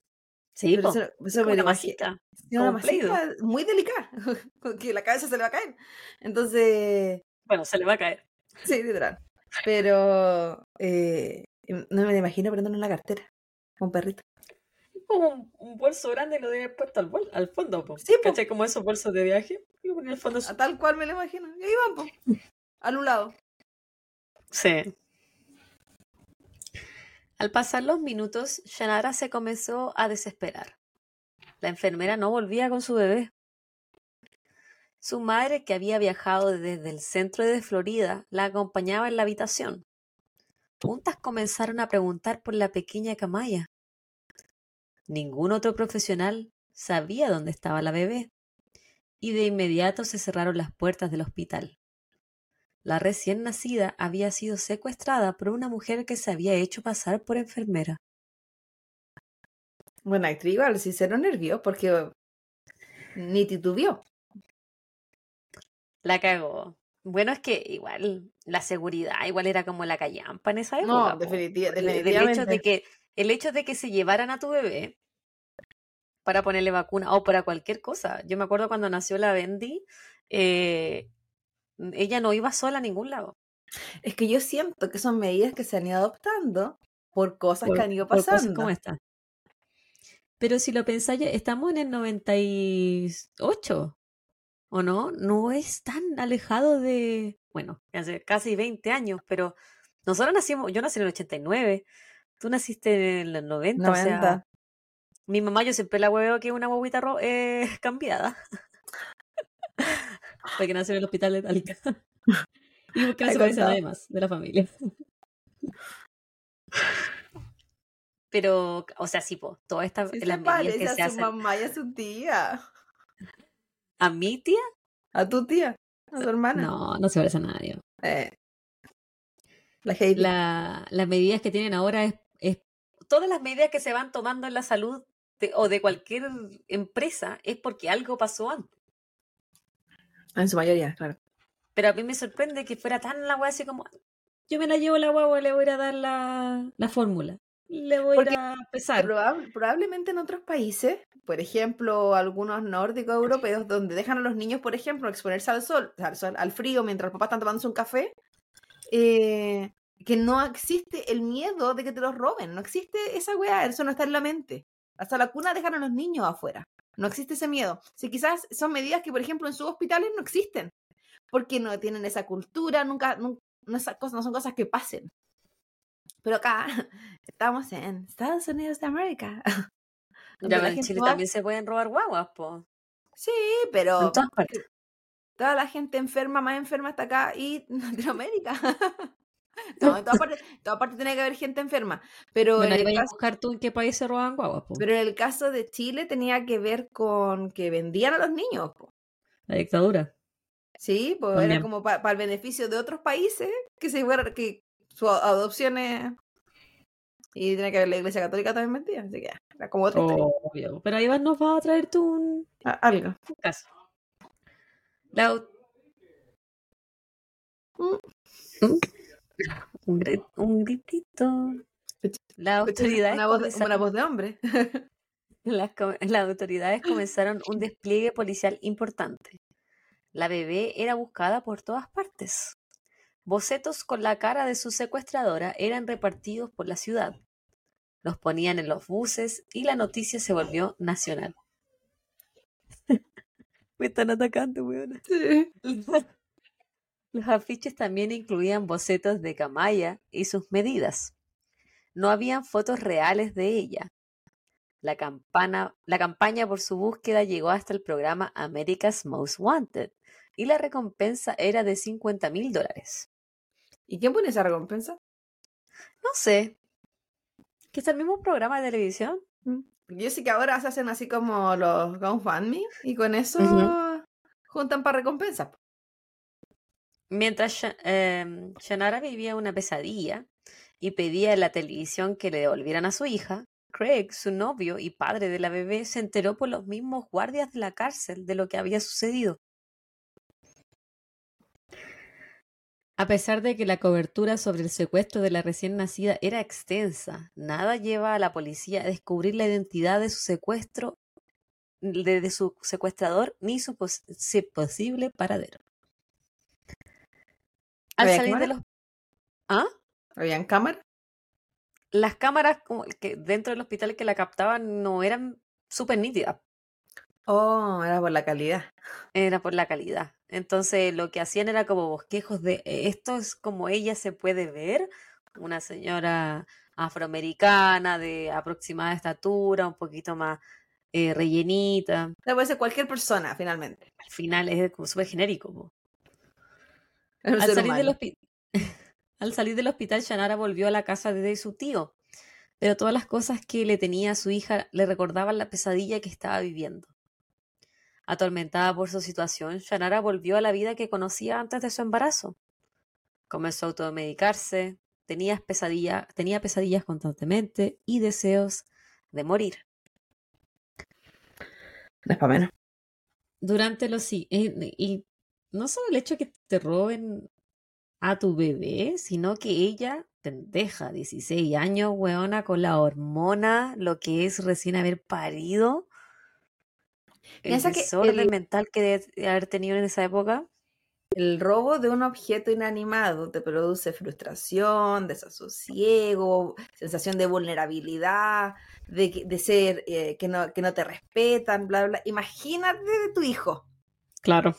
Sí, Pero po, eso, es eso como me una masita. sí, una masita muy delicada, que la cabeza se le va a caer. Entonces, Bueno, se le va a caer. sí, literal. Pero eh, no me imagino prendiendo en la cartera, un perrito. Como un, un bolso grande y lo debe haber puesto al, bol- al fondo, po. Sí. Como esos bolsos de viaje. Ponía al fondo. A tal cual me lo imagino. Y ahí van, po, al un lado. Sí. Al pasar los minutos, Shannara se comenzó a desesperar. La enfermera no volvía con su bebé. Su madre, que había viajado desde el centro de Florida, la acompañaba en la habitación. Juntas comenzaron a preguntar por la pequeña Camaya. Ningún otro profesional sabía dónde estaba la bebé, y de inmediato se cerraron las puertas del hospital. La recién nacida había sido secuestrada por una mujer que se había hecho pasar por enfermera. Bueno, actriz igual, sí se nervios porque ni titubeó. La cagó. Bueno, es que igual la seguridad igual era como la callampa en esa No, época. po. definitiva- Del- del hecho definitivamente. de que el hecho de que se llevaran a tu bebé para ponerle vacuna o para cualquier cosa. Yo me acuerdo cuando nació la Bendy, eh, ella no iba sola a ningún lado. Es que yo siento que son medidas que se han ido adoptando por cosas por- que han ido por cosas pasando. como esta. Pero si lo pensáis, estamos en el 98, ¿o no? No es tan alejado de, bueno, hace casi 20 años, pero nosotros nacimos, yo nací en el 89, tú naciste en el 90, o sea, 90. mi mamá yo siempre la hueveo que es una huevita ro- eh, cambiada. Porque nació en el hospital de Talca. y porque no se parece a contado. nadie más de la familia. Pero, o sea, sí, po, todas estas Sí las se medidas que se a su hacen. mamá y a su tía. ¿A mi tía? A tu tía, a tu hermana. No, no se parece a nadie. Eh, la. La, las medidas que tienen ahora es, es- Todas las medidas que se van tomando en la salud de- o de cualquier empresa es porque algo pasó antes. En su mayoría, claro. Pero a mí me sorprende que fuera tan la wea así como. Yo me la llevo la guagua, le voy a dar la, la fórmula. Le voy Porque a pesar. Probab- probablemente en otros países, por ejemplo, algunos nórdicos europeos, donde dejan a los niños, por ejemplo, exponerse al sol, al, sol, al frío, mientras los papás están tomándose un café, eh, que no existe el miedo de que te los roben, no existe esa weá, eso no está en la mente. Hasta la cuna dejan a los niños afuera, no existe ese miedo. Si quizás son medidas que, por ejemplo, en sus hospitales no existen, porque no tienen esa cultura, nunca, nun- no, esas cosas, no son cosas que pasen. Pero acá estamos en Estados Unidos de América. Ya en Chile va- también se pueden robar guaguas, po. Sí, pero toda la gente enferma, más enferma está acá y en Latinoamérica. No, en todas partes, en todas partes tiene que haber gente enferma. Pero, Bueno, en el a buscar tú en qué país se roban guaguas, pero en el caso de Chile tenía que ver con que vendían a los niños. po. La dictadura. Sí, pues era como para el beneficio de otros países que se que su adopción es. Y tiene que ver la iglesia católica también vendía, así que era como otra historia. Obvio. Pero ahí vas, nos va a traer tú un, A- Algo. un caso. La Mm. Un, un gritito. Las autoridades, Una voz, comenzaron- una voz de hombre. las, las autoridades comenzaron un despliegue policial importante. La bebé era buscada por todas partes. Bocetos con la cara de su secuestradora eran repartidos por la ciudad. Los ponían en los buses y la noticia se volvió nacional. Me están atacando, weona. Los afiches también incluían bocetos de Camaya y sus medidas. No habían fotos reales de ella. La, campana, la campaña por su búsqueda llegó hasta el programa America's Most Wanted y la recompensa era de 50 mil dólares. ¿Y quién pone esa recompensa? No sé. ¿Que es el mismo programa de televisión? Mm. Yo sé que ahora se hacen así como los GoFundMe y con eso juntan para recompensas. Mientras eh, Shannara vivía una pesadilla y pedía en la televisión que le devolvieran a su hija, Craig, su novio y padre de la bebé, se enteró por los mismos guardias de la cárcel de lo que había sucedido. A pesar de que la cobertura sobre el secuestro de la recién nacida era extensa, nada lleva a la policía a descubrir la identidad de su secuestro, de, su secuestrador, ni su posible paradero. Al salir de los... ¿Ah? ¿Habían cámaras? Las cámaras que dentro del hospital que la captaban no eran súper nítidas. Oh, era por la calidad. Era por la calidad. Entonces lo que hacían era como bosquejos de eh, esto es como ella se puede ver, una señora afroamericana de aproximada estatura, un poquito más eh, rellenita. puede ser cualquier persona, finalmente. Al final es como súper genérico. Al salir, del Al salir del hospital, Shanara volvió a la casa de su tío, pero todas las cosas que le tenía a su hija le recordaban la pesadilla que estaba viviendo. Atormentada por su situación, Shanara volvió a la vida que conocía antes de su embarazo. Comenzó a automedicarse, tenía, pesadillas, tenía pesadillas constantemente y deseos de morir. Para menos. Durante los... Y, y no solo el hecho de que te roben a tu bebé, sino que ella, pendeja, 16 años, weona, con la hormona, lo que es recién haber parido, el desorden mental que debe haber tenido en esa época. El robo de un objeto inanimado te produce frustración, desasosiego, sensación de vulnerabilidad, de, ser eh, que, no, que no te respetan, bla, bla. Imagínate de tu hijo. Claro.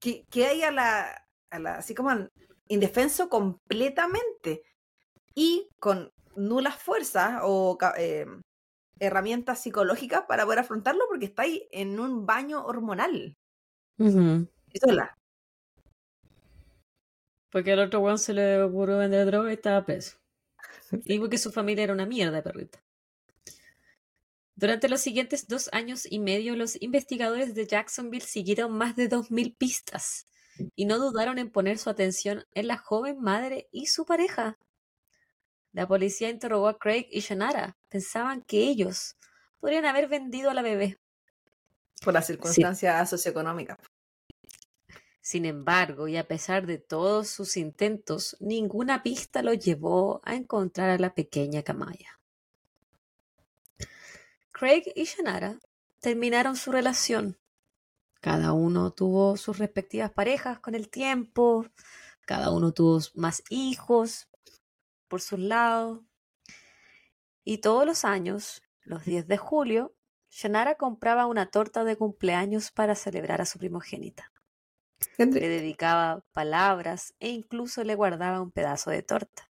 Que, que haya la, así como indefenso completamente y con nulas fuerzas o eh, herramientas psicológicas para poder afrontarlo porque está ahí en un baño hormonal. Eso es la. Porque al otro weón se le ocurrió vender droga y estaba preso. Y porque su familia era una mierda, perrita. Durante los siguientes dos años y medio, los investigadores de Jacksonville siguieron más de 2.000 pistas y no dudaron en poner su atención en la joven madre y su pareja. La policía interrogó a Craig y Shannara. Pensaban que ellos podrían haber vendido a la bebé. Por las circunstancias socioeconómicas. Sin embargo, y a pesar de todos sus intentos, ninguna pista lo llevó a encontrar a la pequeña Camaya. Craig y Shannara terminaron su relación. Cada uno tuvo sus respectivas parejas con el tiempo, cada uno tuvo más hijos, por sus lados. Y todos los años, los 10 de julio, Shannara compraba una torta de cumpleaños para celebrar a su primogénita. Le dedicaba palabras e incluso le guardaba un pedazo de torta.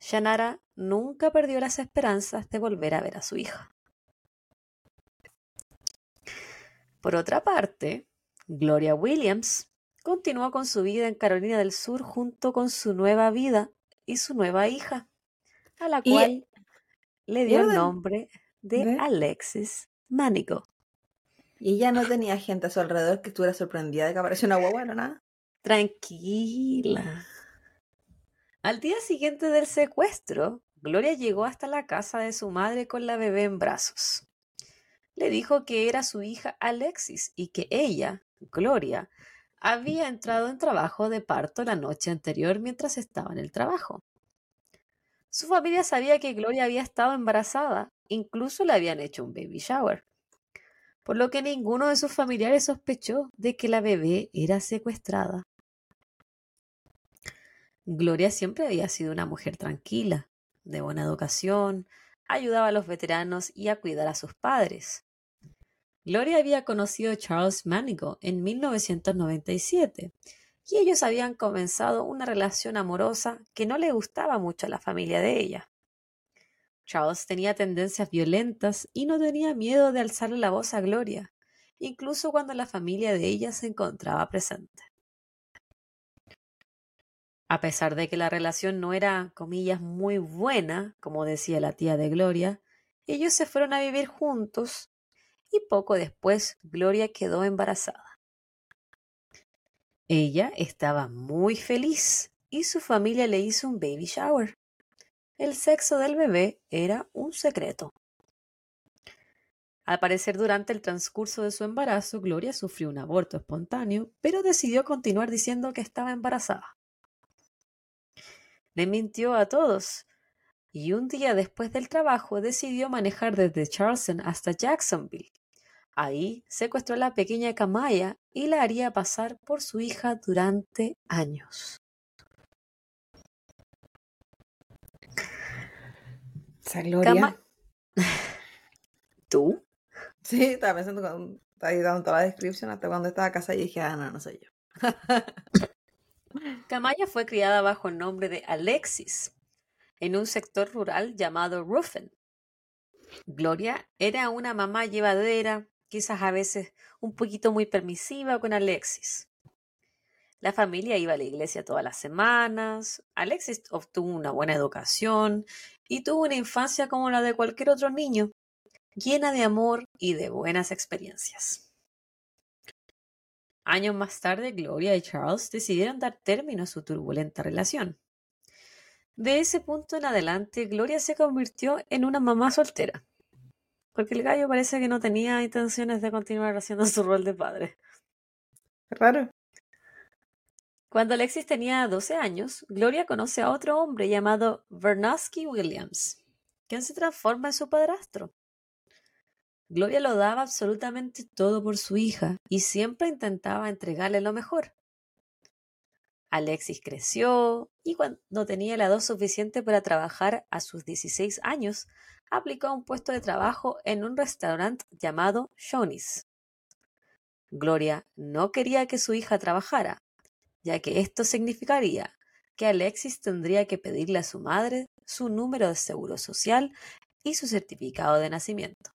Shannara nunca perdió las esperanzas de volver a ver a su hija. Por otra parte, Gloria Williams continuó con su vida en Carolina del Sur junto con su nueva vida y su nueva hija, a la cual le dio el nombre de, Alexis Manico. ¿Y ella no tenía gente a su alrededor que estuviera sorprendida de que apareció una guagua, no nada? Tranquila. Al día siguiente del secuestro, Gloria llegó hasta la casa de su madre con la bebé en brazos. Le dijo que era su hija Alexis y que ella, Gloria, había entrado en trabajo de parto la noche anterior mientras estaba en el trabajo. Su familia sabía que Gloria había estado embarazada, incluso le habían hecho un baby shower, por lo que ninguno de sus familiares sospechó de que la bebé era secuestrada. Gloria siempre había sido una mujer tranquila, de buena educación, ayudaba a los veteranos y a cuidar a sus padres. Gloria había conocido a Charles Manigo en 1997 y ellos habían comenzado una relación amorosa que no le gustaba mucho a la familia de ella. Charles tenía tendencias violentas y no tenía miedo de alzarle la voz a Gloria, incluso cuando la familia de ella se encontraba presente. A pesar de que la relación no era, comillas, muy buena, como decía la tía de Gloria, ellos se fueron a vivir juntos y poco después Gloria quedó embarazada. Ella estaba muy feliz y su familia le hizo un baby shower. El sexo del bebé era un secreto. Al parecer, durante el transcurso de su embarazo, Gloria sufrió un aborto espontáneo, pero decidió continuar diciendo que estaba embarazada. Le mintió a todos, y un día después del trabajo decidió manejar desde Charleston hasta Jacksonville. Ahí secuestró a la pequeña Camaya y la haría pasar por su hija durante años. Esa Gloria. Cama- ¿Tú? Sí, estaba pensando cuando estaba toda la descripción hasta cuando estaba casada y dije, ah, no, no soy yo. Camaya fue criada bajo el nombre de Alexis en un sector rural llamado Ruffin. Gloria era una mamá llevadera, quizás a veces un poquito muy permisiva con Alexis. La familia iba a la iglesia todas las semanas, Alexis obtuvo una buena educación y tuvo una infancia como la de cualquier otro niño, llena de amor y de buenas experiencias. Años más tarde, Gloria y Charles decidieron dar término a su turbulenta relación. De ese punto en adelante, Gloria se convirtió en una mamá soltera, porque el gallo parece que no tenía intenciones de continuar haciendo su rol de padre. Raro. Cuando Alexis tenía 12 años, Gloria conoce a otro hombre llamado Vernosky Williams, quien se transforma en su padrastro. Gloria lo daba absolutamente todo por su hija y siempre intentaba entregarle lo mejor. Alexis creció y cuando tenía la edad suficiente para trabajar a sus 16 años, aplicó un puesto de trabajo en un restaurante llamado Shoney's. Gloria no quería que su hija trabajara, ya que esto significaría que Alexis tendría que pedirle a su madre su número de seguro social y su certificado de nacimiento.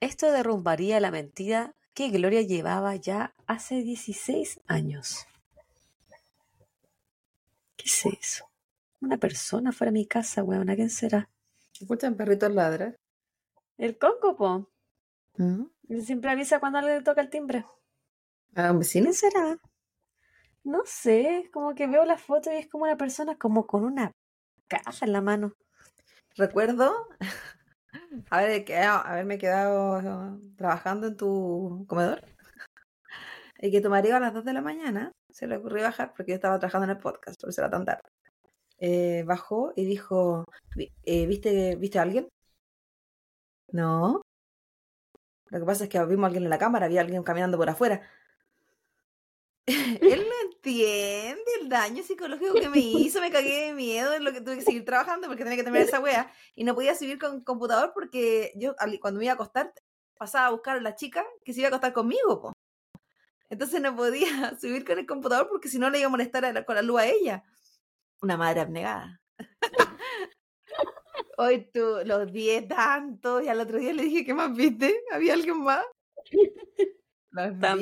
Esto derrumbaría la mentira que Gloria llevaba ya hace 16 años. ¿Qué es eso? Una persona fuera de mi casa, weón. ¿A quién será? ¿Escuchan perritos ladrar? El Congo, po. ¿Mm? Él siempre avisa cuando alguien le toca el timbre. ¿A un vecino? ¿Quién será? No sé, como que veo la foto y es como una persona como con una caja en la mano. Recuerdo haber quedado- haberme quedado trabajando en tu comedor y que tu marido a las 2 de la mañana se le ocurrió bajar porque yo estaba trabajando en el podcast, por eso era tan tarde. Eh, bajó y dijo, "Vi- eh, ¿viste, ¿viste a alguien? No. Lo que pasa es que vimos a alguien en la cámara, había alguien caminando por afuera. entiende el daño psicológico que me hizo, me cagué de miedo en lo que tuve que seguir trabajando porque tenía que terminar esa wea y no podía subir con computador porque yo cuando me iba a acostar pasaba a buscar a la chica que se iba a acostar conmigo, po. Entonces no podía subir con el computador porque si no le iba a molestar a la- con la luz a ella. Una madre abnegada. Hoy tú los odié tanto y al otro día le dije, ¿qué más viste? ¿Había alguien más? Los Está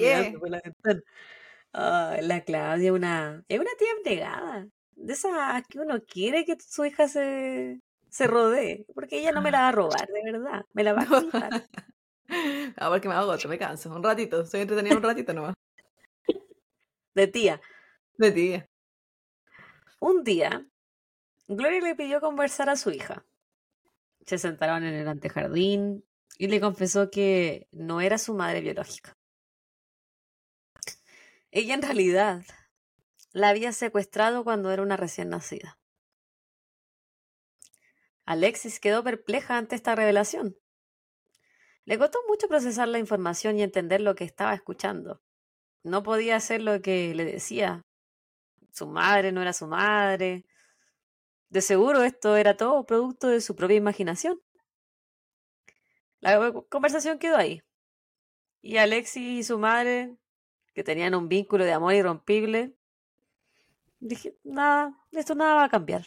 la Claudia una, es una tía abnegada. De esas que uno quiere que su hija se, se rodee. Porque ella no me la va a robar, de verdad. Me la va a quitar. Ah, porque me agoto, me canso. Un ratito, soy entretenida un ratito nomás. De tía. De ti. Un día, Gloria le pidió conversar a su hija. Se sentaron en el antejardín y le confesó que no era su madre biológica. Ella en realidad la había secuestrado cuando era una recién nacida. Alexis quedó perpleja ante esta revelación. Le costó mucho procesar la información y entender lo que estaba escuchando. No podía hacer lo que le decía. Su madre no era su madre. De seguro esto era todo producto de su propia imaginación. La conversación quedó ahí. Y Alexis y su madre, que tenían un vínculo de amor irrompible, dije, nada, esto nada va a cambiar.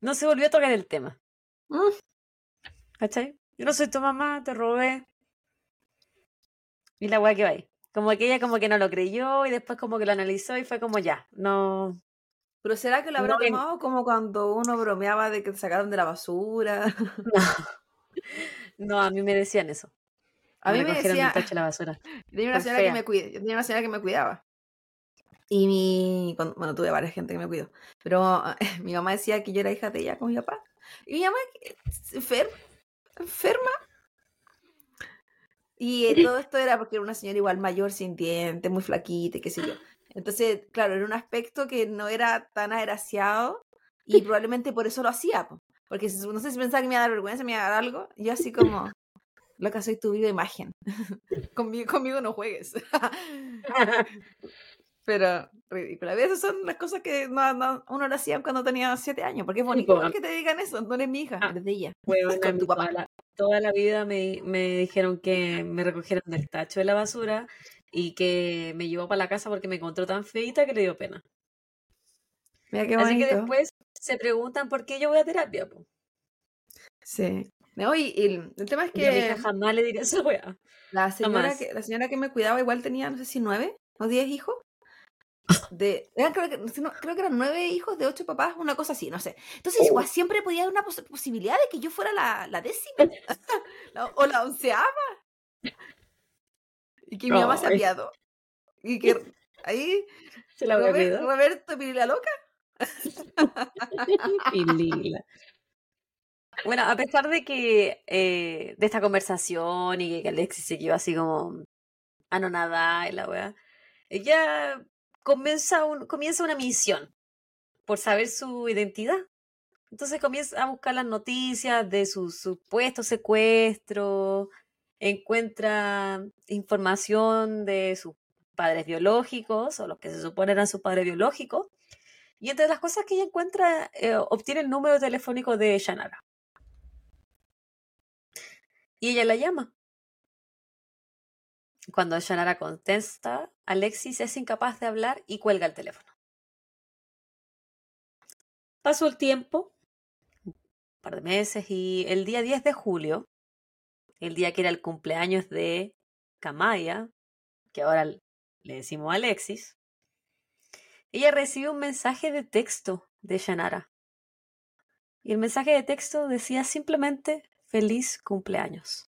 No se volvió a tocar el tema. Mm. ¿Cachai? Yo no soy tu mamá, te robé. Y la weá quedó ahí. Como que ella como que no lo creyó y después como que lo analizó y fue como ya, no, Pero será que lo habrá No tomado como cuando uno bromeaba de que te sacaron de la basura? no, a mí me decían eso. A mí me decía, tacho la basura. Tenía una señora que me cuida, tenía una señora que me cuidaba. Y mi, bueno, tuve varias gente que me cuidó, pero mi mamá decía que yo era hija de ella con mi papá. Y mi mamá, eh, enferma. enferma. Y eh, todo esto era porque era una señora igual mayor, sin dientes, muy flaquita y qué sé yo. Entonces, claro, era un aspecto que no era tan agraciado y probablemente por eso lo hacía. po. Porque no sé si pensaba que me iba a dar vergüenza, me iba a dar algo. Yo así como, loca, soy tu viva imagen. conmigo, conmigo no juegues. Pero ridícula. A veces son las cosas que no, no- uno lo hacía cuando tenía siete años. Porque es bonito que te digan eso. No eres mi hija, Ah. eres de ella. Bueno, Con tu papá. toda la, toda la vida me, me dijeron que me recogieron del tacho de la basura y que me llevó para la casa porque me encontró tan feita que le dio pena. Mira qué Así bonito. que después se preguntan por qué yo voy a terapia. po. Sí. No, y, y el, el tema es que jamás le diría esa weá. la señora que la señora que me cuidaba igual tenía, no sé si nueve o diez hijos. De, eran, creo, que, creo que eran nueve hijos de ocho papás, una cosa así, no sé. Entonces, Oh. igual siempre podía haber una pos- posibilidad de que yo fuera la, la décima la- o la onceava. Y que mi mamá se Ay. apiadó. Y que ahí Se la Robert-. Roberto Pirila Loca. Y Lila. Bueno, a pesar de que eh, de esta conversación y que Alexis se quedó así como anonadada y la weá, ella comienza, un, comienza una misión por saber su identidad. Entonces comienza a buscar las noticias de su supuesto secuestro, encuentra información de sus padres biológicos o los que se supone eran sus padres biológicos. Y entre las cosas que ella encuentra, eh, obtiene el número telefónico de Shanara. Y ella la llama. Cuando Shanara contesta, Alexis es incapaz de hablar y cuelga el teléfono. Pasó el tiempo, un par de meses, y el día 10 de julio, el día que era el cumpleaños de Kamaya, que ahora le decimos Alexis, ella recibe un mensaje de texto de Shanara. Y el mensaje de texto decía simplemente feliz cumpleaños.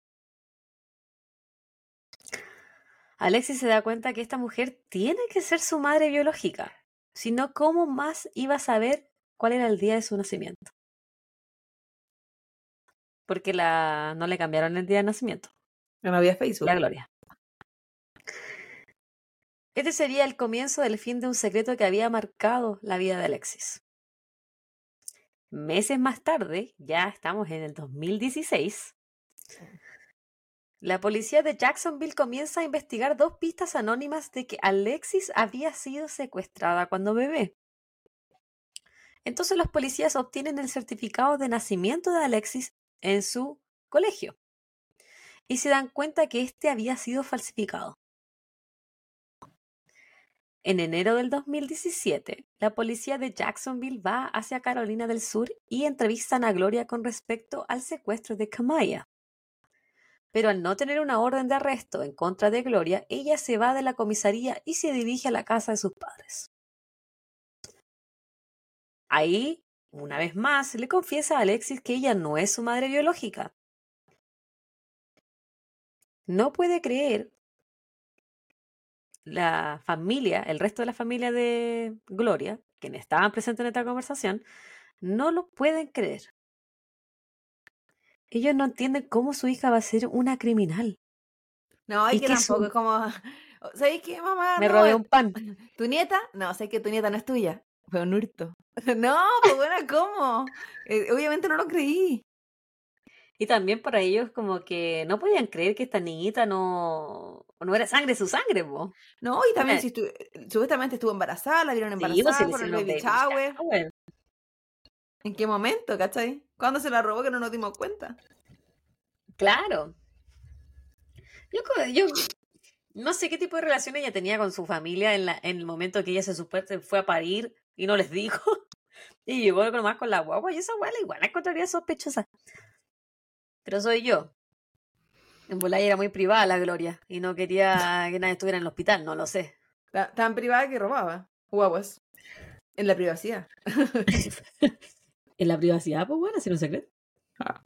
Alexis se da cuenta que esta mujer tiene que ser su madre biológica, si no, ¿cómo más iba a saber cuál era el día de su nacimiento? Porque la, no le cambiaron el día de nacimiento. No había Facebook. La gloria. Este sería el comienzo del fin de un secreto que había marcado la vida de Alexis. Meses más tarde, ya estamos en el 2016, la policía de Jacksonville comienza a investigar dos pistas anónimas de que Alexis había sido secuestrada cuando bebé. Entonces los policías obtienen el certificado de nacimiento de Alexis en su colegio y se dan cuenta que este había sido falsificado. En enero del 2017, la policía de Jacksonville va hacia Carolina del Sur y entrevistan a Gloria con respecto al secuestro de Kamaya. Pero al no tener una orden de arresto en contra de Gloria, ella se va de la comisaría y se dirige a la casa de sus padres. Ahí, una vez más, le confiesa a Alexis que ella no es su madre biológica. No puede creer la familia, el resto de la familia de Gloria, quienes estaban presentes en esta conversación, no lo pueden creer. Ellos no entienden cómo su hija va a ser una criminal. No, Y es que tampoco es como. ¿Sabes qué, mamá? Me No, robé un pan. ¿Tu nieta? No, sé que tu nieta no es tuya. Fue un hurto. No, pues bueno, ¿cómo? Eh, obviamente no lo creí. Y también para ellos como que no podían creer que esta niñita no, no era sangre su sangre, po. No, y también Eh. si estu- supuestamente estuvo embarazada, la vieron Sí, pues, embarazada le por el baby shower. shower. ¿En qué momento, cachai? ¿Cuándo se la robó que no nos dimos cuenta? Claro. Yo, no sé qué tipo de relación ella tenía con su familia en, la, en el momento que ella se supone fue a parir y no les dijo. Y llegó nomás con la guagua y esa guagua igual la encontraría sospechosa. Pero soy yo. En Bolaya era muy privada la Gloria y no quería que nadie estuviera en el hospital, no lo sé. Ta- Tan privada que robaba. Guaguas. En la privacidad. En la privacidad, pues bueno, sin un secreto. Ah.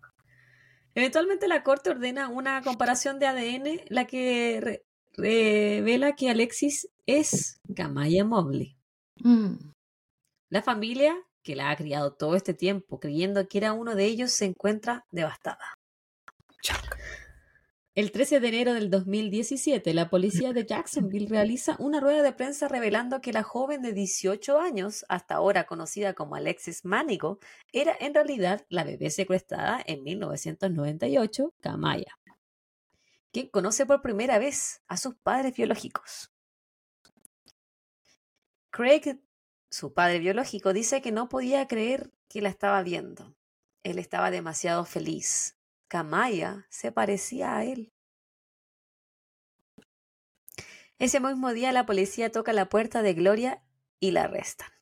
Eventualmente la corte ordena una comparación de ADN, la que re- revela que Alexis es Gamaya Mobley. Mm. La familia que la ha criado todo este tiempo, creyendo que era uno de ellos, se encuentra devastada. El 13 de enero del 2017, la policía de Jacksonville realiza una rueda de prensa revelando que la joven de 18 años, hasta ahora conocida como Alexis Manigo, era en realidad la bebé secuestrada en 1998, Kamaya, quien conoce por primera vez a sus padres biológicos. Craig, su padre biológico, dice que no podía creer que la estaba viendo. Él estaba demasiado feliz, Kamaya se parecía a él. Ese mismo día la policía toca la puerta de Gloria y la arrestan.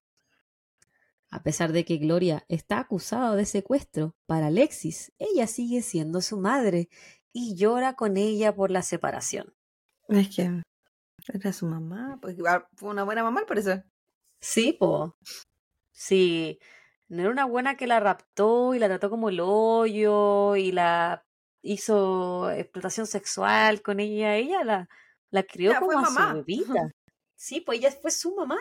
A pesar de que Gloria está acusada de secuestro, para Alexis ella sigue siendo su madre y llora con ella por la separación. Es que era su mamá, pues fue una buena mamá por eso. Sí, po. Sí, no era una buena que la raptó y la trató como el hoyo y la hizo explotación sexual con ella. Ella la, la crió como a su bebita. Sí, pues ella fue su mamá.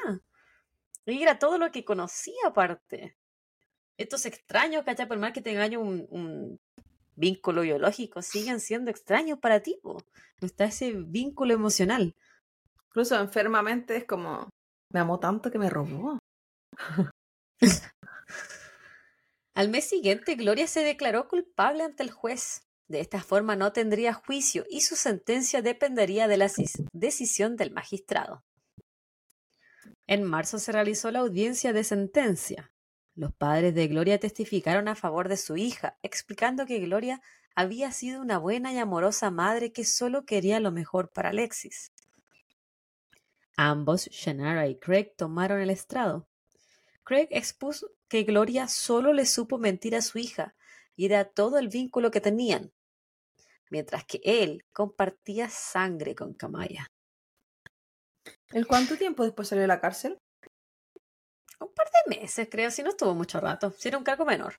Ella era todo lo que conocía aparte. Estos extraños, ¿cachai? Por más que tengan un, un vínculo biológico, siguen siendo extraños para ti, po. No está ese vínculo emocional. Incluso enfermamente es como, me amó tanto que me robó. Al mes siguiente, Gloria se declaró culpable ante el juez. De esta forma no tendría juicio y su sentencia dependería de la decisión del magistrado. En marzo se realizó la audiencia de sentencia. Los padres de Gloria testificaron a favor de su hija, explicando que Gloria había sido una buena y amorosa madre que solo quería lo mejor para Alexis. Ambos, Shannara y Craig, tomaron el estrado. Craig expuso que Gloria solo le supo mentir a su hija y era todo el vínculo que tenían, mientras que él compartía sangre con Kamaya. ¿En cuánto tiempo después salió de la cárcel? Un par de meses, creo, si no estuvo mucho rato, si era un cargo menor.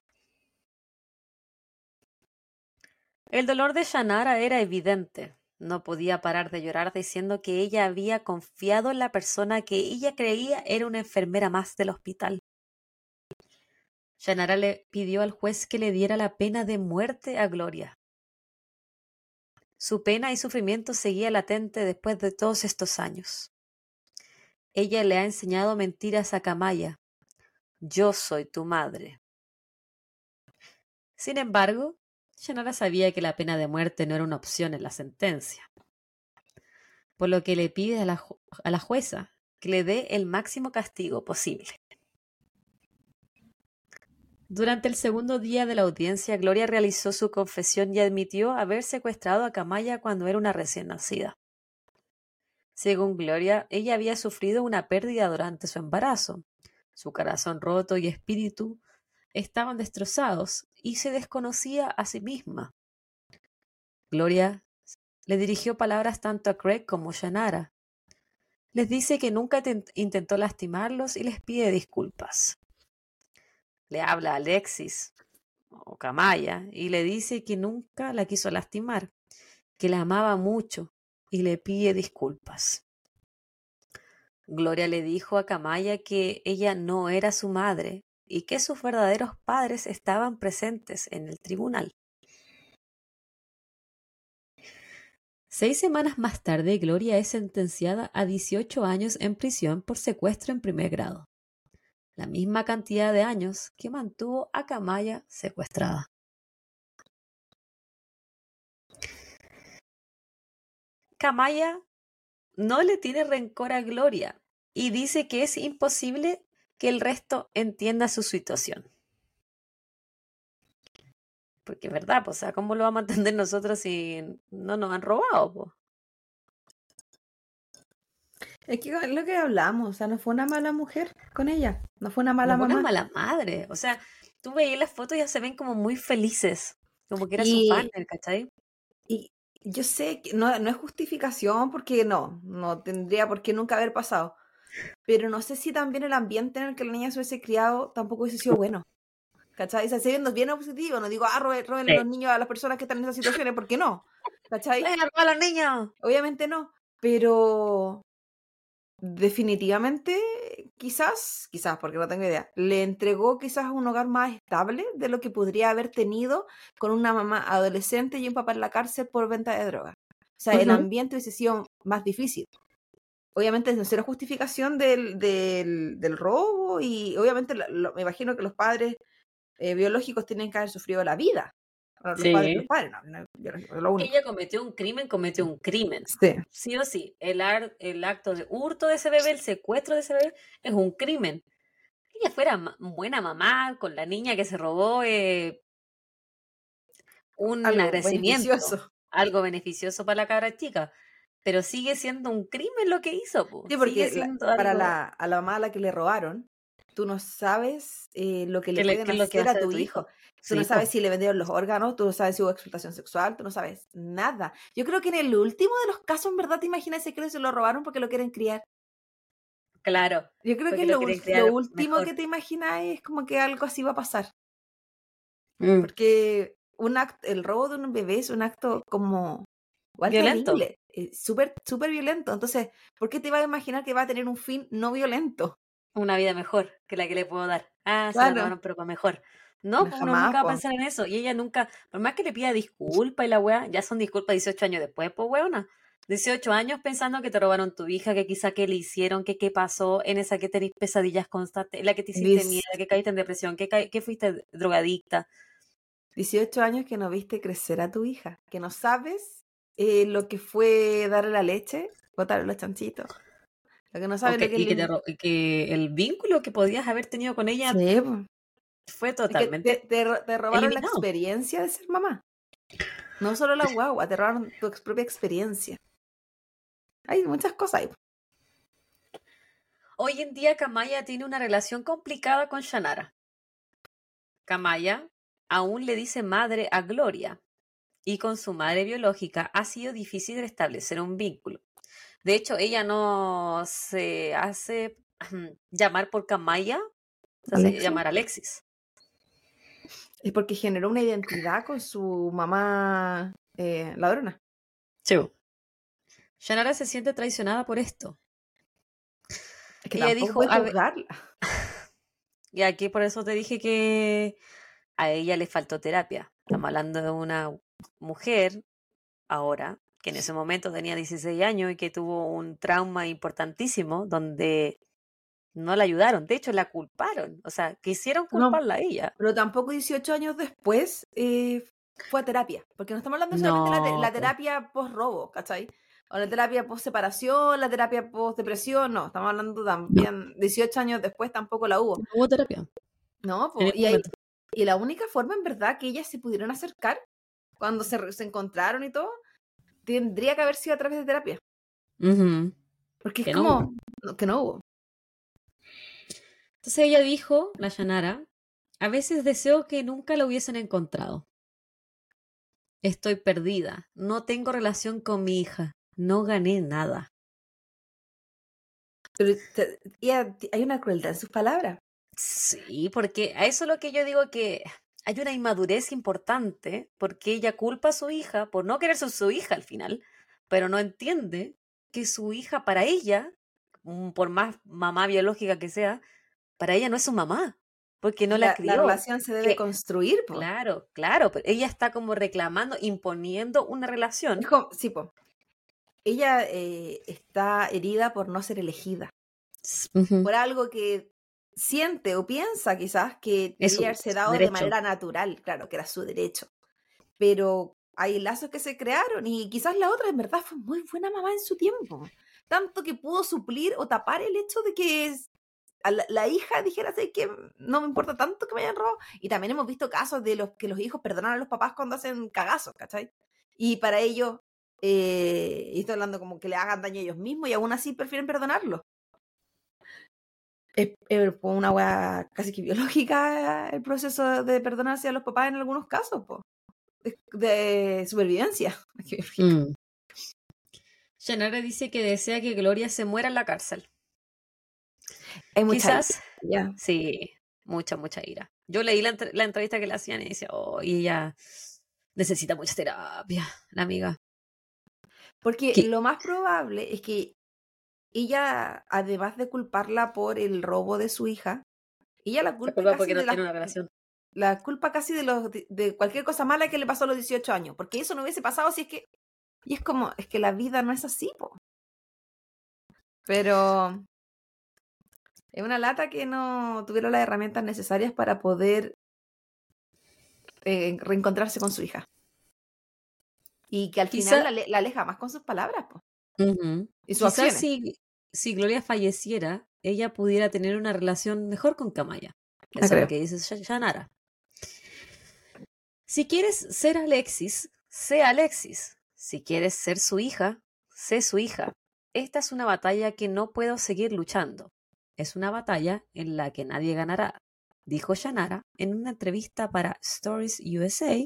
El dolor de Shanara era evidente. No podía parar de llorar diciendo que ella había confiado en la persona que ella creía era una enfermera más del hospital. Shanara le pidió al juez que le diera la pena de muerte a Gloria. Su pena y sufrimiento seguía latente después de todos estos años. Ella le ha enseñado mentiras a Kamaya. Yo soy tu madre. Sin embargo, Shanara sabía que la pena de muerte no era una opción en la sentencia, por lo que le pide a la, a la jueza que le dé el máximo castigo posible. Durante el segundo día de la audiencia, Gloria realizó su confesión y admitió haber secuestrado a Kamaya cuando era una recién nacida. Según Gloria, ella había sufrido una pérdida durante su embarazo. Su corazón roto y espíritu estaban destrozados y se desconocía a sí misma. Gloria le dirigió palabras tanto a Craig como a Shannara. Les dice que nunca intentó lastimarlos y les pide disculpas. Le habla a Alexis o Kamaya y le dice que nunca la quiso lastimar, que la amaba mucho y le pide disculpas. Gloria le dijo a Kamaya que ella no era su madre y que sus verdaderos padres estaban presentes en el tribunal. Seis semanas más tarde, Gloria es sentenciada a 18 años en prisión por secuestro en primer grado, la misma cantidad de años que mantuvo a Kamaya secuestrada. Kamaya no le tiene rencor a Gloria y dice que es imposible que el resto entienda su situación. Porque es verdad, pues, o sea, ¿cómo lo vamos a entender nosotros si no nos han robado? Pues? Es que es lo que hablamos, o sea, no fue una mala mujer con ella, no fue una mala no mamá. Fue una mala madre, o sea, tú veías las fotos y ya se ven como muy felices, como que era su partner, ¿cachai? Y yo sé que no, no es justificación porque no, no tendría por qué nunca haber pasado. Pero no sé si también el ambiente en el que la niña se hubiese criado tampoco hubiese sido bueno. ¿Cachai? O sea, siendo bien positivo, no digo, ah, roben, roben los niños a las personas que están en esas situaciones, ¿por qué no? ¿Cachai? a los niños! Obviamente no, pero definitivamente quizás, quizás, porque no tengo idea, le entregó quizás un hogar más estable de lo que podría haber tenido con una mamá adolescente y un papá en la cárcel por venta de drogas. O sea, el ambiente hubiese sido más difícil. Obviamente no será justificación del, del, del robo y obviamente la- lo- me imagino que los padres eh, biológicos tienen que haber sufrido la vida. Los padres, los Sí. padres, no, no, lo único. Ella cometió un crimen, cometió un crimen. Sí. Sí o sí. El, ar- el acto de hurto de ese bebé, el secuestro de ese bebé, es un crimen. Que ella fuera ma- buena mamá con la niña que se robó eh, un Algo agradecimiento, beneficioso. algo beneficioso para la cabra chica. Pero sigue siendo un crimen lo que hizo, po. Sí, porque la- para algo la, a la mamá a la que le robaron, tú no sabes eh, lo que le pueden hacer va a hacer tu tu hijo. hijo. Tú no po. sabes si le vendieron los órganos, tú no sabes si hubo explotación sexual, tú no sabes nada. Yo creo que en el último de los casos, en verdad, te imaginas que se lo robaron porque lo quieren criar. Claro. Yo creo que lo lo, lo último mejor. que te imaginas es como que algo así va a pasar. Mm. Porque un act- el robo de un bebé es un acto como igual Violento. terrible, eh, súper súper violento. Entonces, ¿por qué te vas a imaginar que va a tener un fin no violento? Una vida mejor que la que le puedo dar. Ah, se la Claro. robaron, pero para mejor. No, No, pues uno jamás, nunca va a pensar en eso. Y ella nunca, por más que le pida disculpas y la weá, ya son disculpas 18 años después, pues weona. 18 años pensando que te robaron tu hija, que quizá que le hicieron, que qué pasó, en esa que tenés pesadillas constantes, la que te hiciste miedo, que caíste en depresión, que, caí- que fuiste drogadicta. 18 años que no viste crecer a tu hija, que no sabes eh, lo que fue darle la leche, botarle los chanchitos. Lo que no O sabes que- lo que, y que, te el vínculo que podías haber tenido con ella Sí, fue Es que totalmente. te, te ro- te robaron la experiencia de ser mamá. No solo la guagua, te robaron tu propia experiencia. Hay muchas cosas ahí. Hoy en día Kamaya tiene una relación complicada con Shanara. Kamaya aún le dice madre a Gloria y con su madre biológica ha sido difícil establecer un vínculo. De hecho, ella no se hace llamar por Kamaya, se hace ¿Alexis? llamar Alexis. Es porque generó una identidad con su mamá eh, ladrona. Shanara se siente traicionada por esto. Es que Ella dijo, a juzgarla. Y aquí por eso te dije que a ella le faltó terapia. Estamos hablando de una mujer ahora que en ese momento tenía 16 años y que tuvo un trauma importantísimo donde no la ayudaron. De hecho, la culparon. O sea, quisieron No. culparla a ella. Pero tampoco 18 años después eh, fue a terapia. Porque no estamos hablando solamente de la, te- No, la po. terapia post-robo, ¿cachai? O la terapia post-separación, la terapia post-depresión. No, estamos hablando también. 18 años después tampoco la hubo. No hubo terapia. No, y, hay- momento. y la única forma en verdad que ellas se pudieron acercar cuando se, se encontraron y todo, tendría que haber sido a través de terapia. Porque es Que como no, que no hubo. Entonces ella dijo, la Yanara, a veces deseo que nunca la hubiesen encontrado. Estoy perdida, no tengo relación con mi hija, no gané nada. Pero te- hay una crueldad en sus palabras. Sí, porque a eso es lo que yo digo que hay una inmadurez importante porque ella culpa a su hija por no querer ser su hija al final, pero no entiende que su hija para ella, mm, por más mamá biológica que sea, para ella no es su mamá, porque no la, la, crió. relación se debe que- construir, po. Claro, claro, pero ella está como reclamando, imponiendo una relación. Sí, po. Ella eh, está herida por no ser elegida, por algo que siente o piensa quizás que debería haberse dado de manera natural, claro, que era su derecho. Pero hay lazos que se crearon y quizás la otra en verdad fue muy buena mamá en su tiempo. Tanto que pudo suplir o tapar el hecho de que la, la hija dijera "Sé que no me importa tanto que me hayan robado. Y también hemos visto casos de los que los hijos perdonan a los papás cuando hacen cagazos, ¿cachai? Y para ellos, eh, y estoy hablando como que le hagan daño a ellos mismos y aún así prefieren perdonarlo. Es, es por una weá casi que biológica el proceso de perdonarse a los papás en algunos casos, po. De, de supervivencia. Mm. Yanara dice que desea que Gloria se muera en la cárcel. Hay mucha Quizás, ya. sí, mucha, mucha ira. Yo leí la, la entrevista que le hacían y decía, oh, y ella necesita mucha terapia, la amiga. Porque ¿Qué? lo más probable es que ella, además de culparla por el robo de su hija, ella la culpa, culpa casi porque no de la, tiene una relación. la culpa casi de, los, de, de cualquier cosa mala que le pasó a los 18 años, porque eso no hubiese pasado si es que... Y es como, es que la vida no es así, po. Pero es una lata que no tuvieron las herramientas necesarias para poder eh, reencontrarse con su hija. Y que al Quizá- final la, la aleja más con sus palabras, po. Y Quizás si, si Gloria falleciera, ella pudiera tener una relación mejor con Kamaya. Eso es lo que dice Shanara. Si quieres ser Alexis, sé Alexis. Si quieres ser su hija, sé su hija. Esta es una batalla que no puedo seguir luchando. Es una batalla en la que nadie ganará, dijo Shanara en una entrevista para Stories USA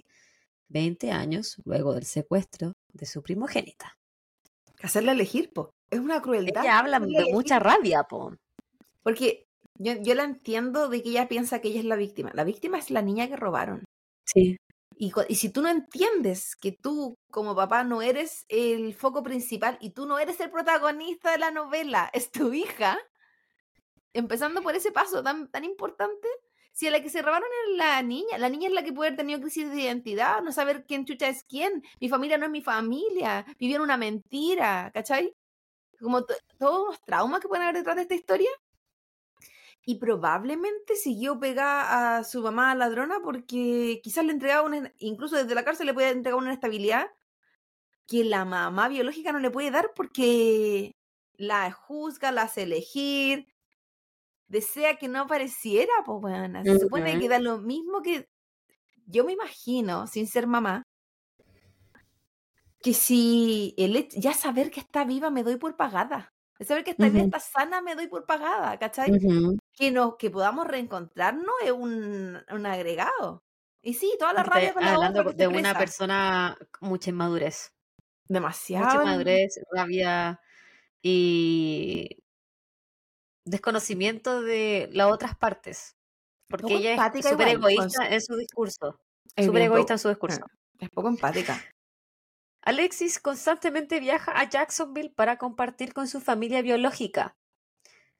20 años luego del secuestro de su primogénita. Hacerla elegir, po. Es una crueldad. Ella habla de mucha rabia, po. Porque yo, yo la entiendo de que ella piensa que ella es la víctima. La víctima es la niña que robaron. Sí. Y, y si tú no entiendes que tú como papá no eres el foco principal y tú no eres el protagonista de la novela, es tu hija, empezando por ese paso tan, tan importante, si a la que se robaron es la niña, la niña es la que puede haber tenido crisis de identidad, no saber quién chucha es quién, mi familia no es mi familia, vivieron una mentira, ¿cachai? Como to- todos los traumas que pueden haber detrás de esta historia. Y probablemente siguió pegada a su mamá ladrona porque quizás le entregaba una, incluso desde la cárcel le puede entregar una estabilidad que la mamá biológica no le puede dar porque la juzga, la hace elegir, desea que no apareciera, pues bueno, se supone que da lo mismo que yo me imagino, sin ser mamá, que si el ya saber que está viva me doy por pagada. Saber que está viva, Ujú. está sana, me doy por pagada, ¿cachai? Que nos que podamos reencontrarnos es un, un agregado. Y sí, toda la rabia con la hablando otra de una persona mucha inmadurez. Mucha Demasiado. inmadurez, rabia y desconocimiento de las otras partes. Porque ella es súper igual, egoísta en su discurso. Súper egoísta en su discurso. Es poco empática. Alexis constantemente viaja a Jacksonville para compartir con su familia biológica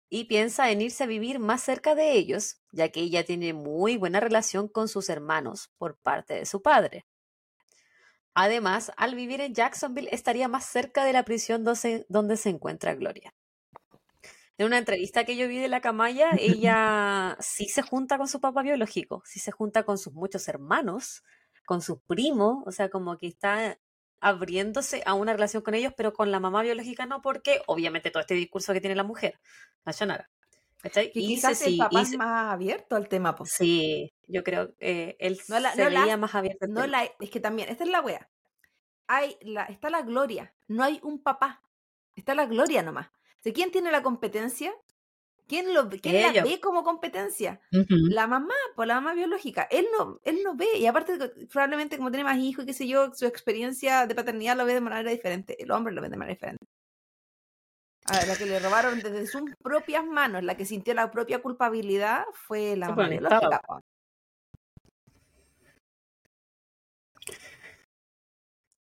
y piensa en irse a vivir más cerca de ellos, ya que ella tiene muy buena relación con sus hermanos por parte de su padre. Además, al vivir en Jacksonville estaría más cerca de la prisión donde, se encuentra Gloria. En una entrevista que yo vi de la Camaya, ella sí se junta con su papá biológico, sí se junta con sus muchos hermanos, con sus primos, o sea, como que está abriéndose a una relación con ellos, pero con la mamá biológica no, porque obviamente todo este discurso que tiene la mujer, la Shonara. ¿Cachai? Y quizás se- el papá es se- más abierto al tema, pues. Sí, yo creo que él No la- se no la- veía más abierto. No la, es que también, esta es la wea. Hay la, está la gloria, no hay un papá. Está la gloria nomás. ¿De quién tiene la competencia? ¿Quién, lo, quién la ve como competencia? La mamá, por la mamá biológica. Él no, él no ve. Y aparte, probablemente como tiene más hijos y qué sé yo, su experiencia de paternidad lo ve de manera diferente. El hombre lo ve de manera diferente. A ver, la que le robaron desde sus propias manos, la que sintió la propia culpabilidad, fue la mamá biológica.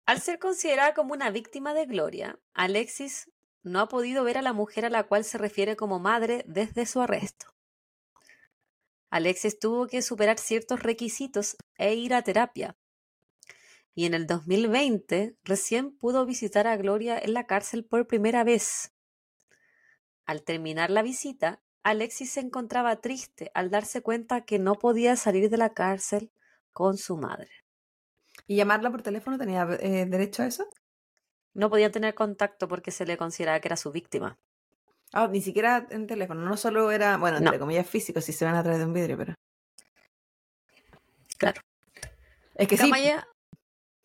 Al ser considerada como una víctima de Gloria, Alexis no ha podido ver a la mujer a la cual se refiere como madre desde su arresto. Alexis tuvo que superar ciertos requisitos e ir a terapia. Y en el 2020 recién pudo visitar a Gloria en la cárcel por primera vez. Al terminar la visita, Alexis se encontraba triste al darse cuenta que no podía salir de la cárcel con su madre. ¿Y llamarla por teléfono tenía eh, derecho a eso? No podía tener contacto porque se le consideraba que era su víctima. Ah, ni siquiera en teléfono, no solo era, bueno, entre No. comillas físico, si se ven a través de un vidrio, pero. Claro. Es que sí, Camaya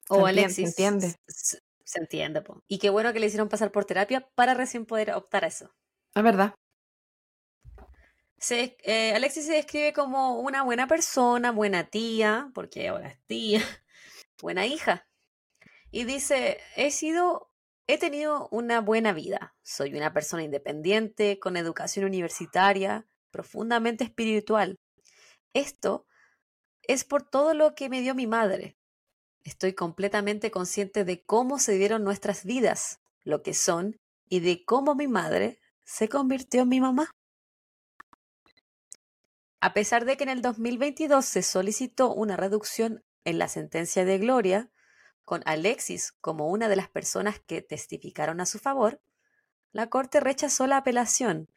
o entiende, se Alexis. entiende. Se, se entiende, po. Y qué bueno que le hicieron pasar por terapia para recién poder optar a eso. es verdad. Se, eh, Alexis se describe como una buena persona, buena tía, porque ahora es tía, buena hija. Y dice, he sido, he tenido una buena vida. Soy una persona independiente, con educación universitaria, profundamente espiritual. Esto es por todo lo que me dio mi madre. Estoy completamente consciente de cómo se dieron nuestras vidas, lo que son, y de cómo mi madre se convirtió en mi mamá. A pesar de que en el 2022 se solicitó una reducción en la sentencia de Gloria, con Alexis como una de las personas que testificaron a su favor, la Corte rechazó la apelación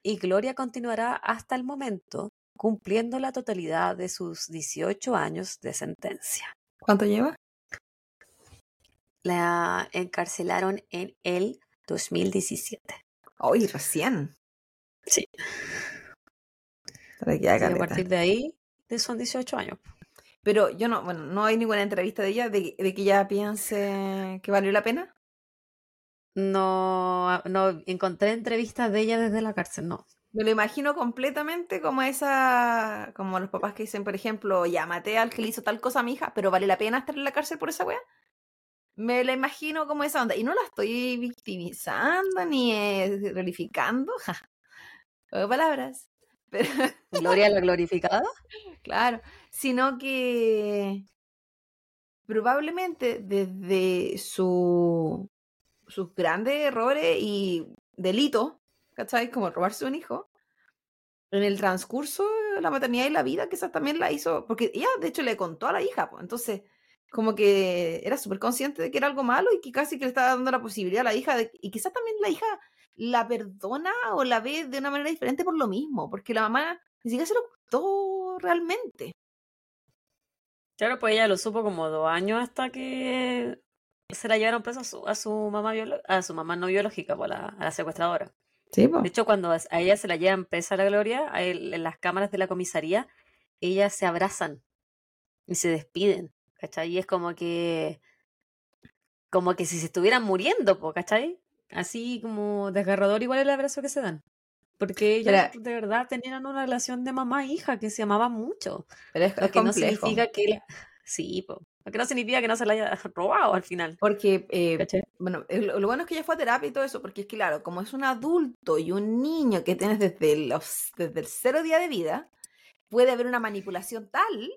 y Gloria continuará hasta el momento cumpliendo la totalidad de sus 18 años de sentencia. ¿Cuánto lleva? La encarcelaron en el 2017. Hoy recién. Sí. Para que Y haga a partir de ahí de- son 18 años. Pero yo no, bueno, no hay ninguna entrevista de ella de, de que ella piense que valió la pena. No, no encontré entrevistas de ella desde la cárcel, no. Me lo imagino completamente como esa, como los papás que dicen, por ejemplo, ya maté al que le hizo tal cosa a mi hija, pero vale la pena estar en la cárcel por esa wea. Me la imagino como esa onda. Y no la estoy victimizando ni eh, glorificando. De palabras. Pero, Gloria la glorificada. claro. Sino que probablemente desde su, sus grandes errores y delitos, ¿cachai? Como robarse un hijo, en el transcurso de la maternidad y la vida, quizás también la hizo, porque ella de hecho le contó a la hija, pues, entonces como que era súper consciente de que era algo malo y que casi que le estaba dando la posibilidad a la hija, de, y quizás también la hija la perdona o la ve de una manera diferente por lo mismo, porque la mamá ni siquiera se lo ocultó realmente. Claro, pues ella lo supo como dos años hasta que se la llevaron presa a su, a su mamá a su mamá no biológica, pues, a la, a la secuestradora. Sí, De hecho, cuando a ella se la llevan presa a la Gloria, a él- en las cámaras de la comisaría, ellas se abrazan y se despiden, ¿cachai? Y es como que, como que si se estuvieran muriendo, ¿cachai? Así como desgarrador igual el abrazo que se dan. Porque ellas Pero- de verdad tenían una relación de mamá e hija que se amaban mucho. pero es, Lo es que no significa que... la- Sí, po. Lo que no significa que no se la haya robado al final. Porque, eh, bueno, eh, lo, lo bueno es que ella fue a terapia y todo eso, porque es que, claro, como es un adulto y un niño que tienes desde, los, desde el cero día de vida, puede haber una manipulación tal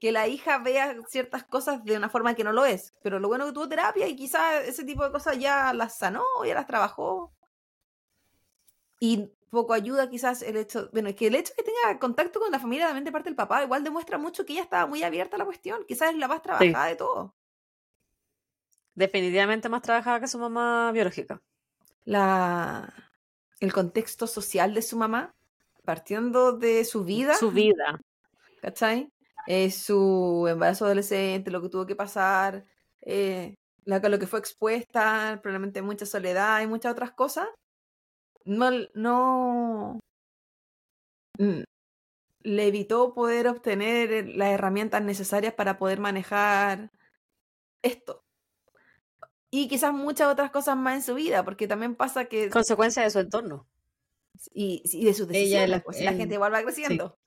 que la hija vea ciertas cosas de una forma que no lo es. Pero lo bueno que tuvo terapia y quizás ese tipo de cosas ya las sanó, ya las trabajó. Y poco ayuda quizás el hecho, bueno, es que el hecho de que tenga contacto con la familia también de parte del papá, igual demuestra mucho que ella estaba muy abierta a la cuestión. Quizás es la más trabajada de todo. Definitivamente más trabajada que su mamá biológica. la, el contexto social de su mamá, partiendo de su vida, Su vida. ¿cachai? Eh, su embarazo adolescente, lo que tuvo que pasar, eh, la, lo que fue expuesta, probablemente mucha soledad y muchas otras cosas, no, no mm, le evitó poder obtener eh, las herramientas necesarias para poder manejar esto. Y quizás muchas otras cosas más en su vida, porque también pasa que Consecuencia de su entorno. y, y de sus Ella decisiones, la- pues la gente igual va creciendo.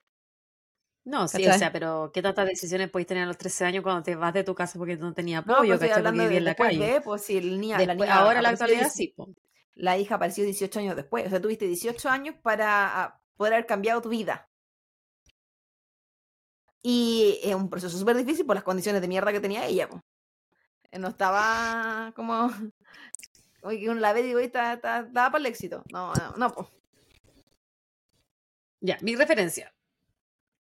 No, sí, o sea, pero ¿qué tantas decisiones podéis tener a los 13 años cuando te vas de tu casa porque no tenía No, apoyo, pues estoy ¿cachai? Porque de en la calle. de, pues si el niña, la Después- niña ahora en la actualidad 10 sí, po. la hija apareció 18 años después. O sea, tuviste 18 años para ah, poder haber cambiado tu vida. Y es un proceso súper difícil por las condiciones de mierda que tenía ella. po. Eh, No estaba como... como que uno la ve y digo, "Oye, está, está- estaba para el éxito. No, no, no. po. Ya, mi referencia.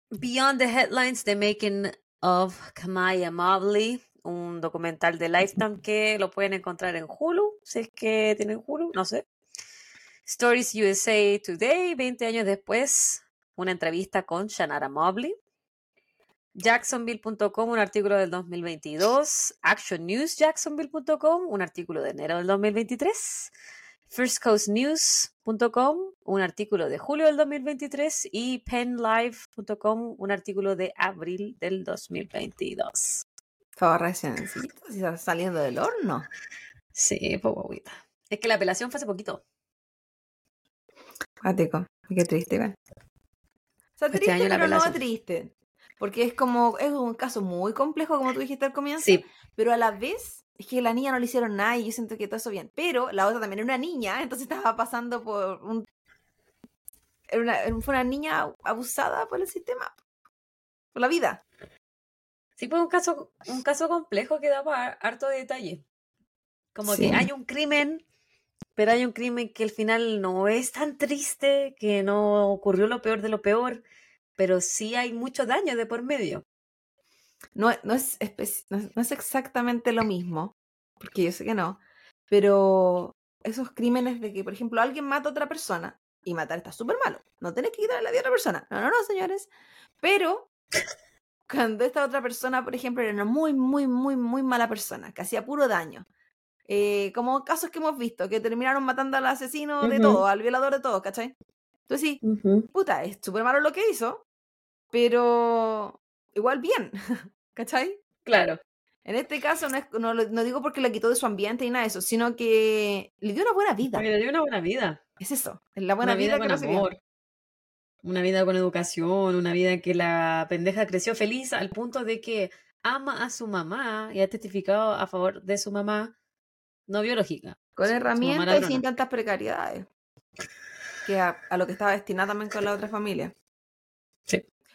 Beyond the Headlines, The Making of Kamaya Mobley, un documental de Lifetime que lo pueden encontrar en Hulu, si es que tienen Hulu, no sé. Stories USA Today, 20 años después, una entrevista con Shanara Mobley. Jacksonville.com, un artículo del 2022. ActionNewsJacksonville.com, un artículo de enero del 2023. FirstCoastNews.com, un artículo de julio del 2023. Y PennLive.com, un artículo de abril del 2022. Estaba recién saliendo del horno. Sí, pues guaguita. Es que la apelación fue hace poquito. Cuático. Qué triste, igual. O sea, Este triste, pero no triste. Porque es como, es un caso muy complejo, como tú dijiste al comienzo. Sí, Pero a la vez, es que la niña no le hicieron nada y yo siento que todo eso bien. Pero la otra también era una niña, entonces estaba pasando por un. Era una, fue una niña abusada por el sistema. Por la vida. sí fue un caso, un caso complejo que daba harto de detalle. Como Sí. que hay un crimen pero hay un crimen que al final no es tan triste, que no ocurrió lo peor de lo peor, pero sí hay mucho daño de por medio. No, no, es, no, es, exactamente lo mismo, porque yo sé que no, pero esos crímenes de que, por ejemplo, alguien mata a otra persona, y matar está súper malo, no tenés que quitarle la vida a otra persona, no, no, no, señores, pero cuando esta otra persona, por ejemplo, era una muy, muy, muy, muy mala persona, que hacía puro daño, eh, como casos que hemos visto, que terminaron matando al asesino de todo, al violador de todo, ¿cachai? Entonces sí, puta, es súper malo lo que hizo, pero igual bien, ¿cachai? Claro. En este caso no, es, no, no, digo porque le quitó de su ambiente y nada de eso, sino que le dio una buena vida. le dio una buena vida. Es eso, es la buena vida, con amor. Una vida con educación, una vida en que la pendeja creció feliz al punto de que ama a su mamá y ha testificado a favor de su mamá no biológica. Con herramientas y sin tantas precariedades. Que a, lo que estaba destinada también con la otra familia.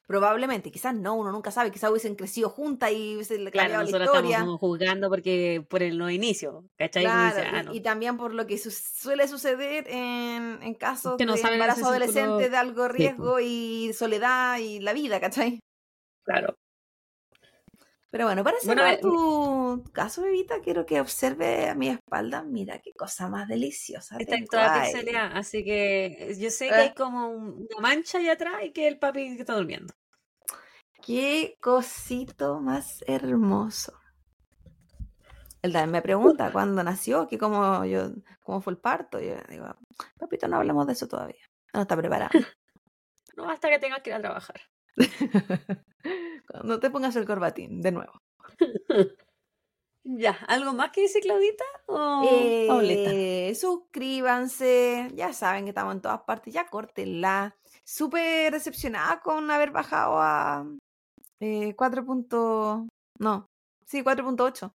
Probablemente, quizás no, uno nunca sabe, quizás hubiesen crecido juntas y se le claro, nosotros la historia. estamos juzgando porque por el no inicio, ¿cachai? Ah, y, también por lo que suele suceder en, en casos de embarazo adolescente de algo riesgo y soledad y la vida, ¿cachai? Claro. Pero bueno, para cerrar eh, tu caso, bebita, quiero que observe a mi espalda. Mira qué cosa más deliciosa. Está en toda pixelada, así que yo sé que hay eh. como una mancha allá atrás y que el papi está durmiendo. Qué cosito más hermoso. Él también me pregunta cuándo nació, que cómo, yo, cómo fue el parto. Yo digo, papito, no hablamos de eso todavía. No está preparado. no hasta que tengas que ir a trabajar. No te pongas el corbatín, de nuevo. ya, ¿algo más que dice Claudita? ¿O eh, suscríbanse, ya saben que estamos en todas partes, ya córtenla. Súper decepcionada con haber bajado a eh, 4. No, sí, 4.8.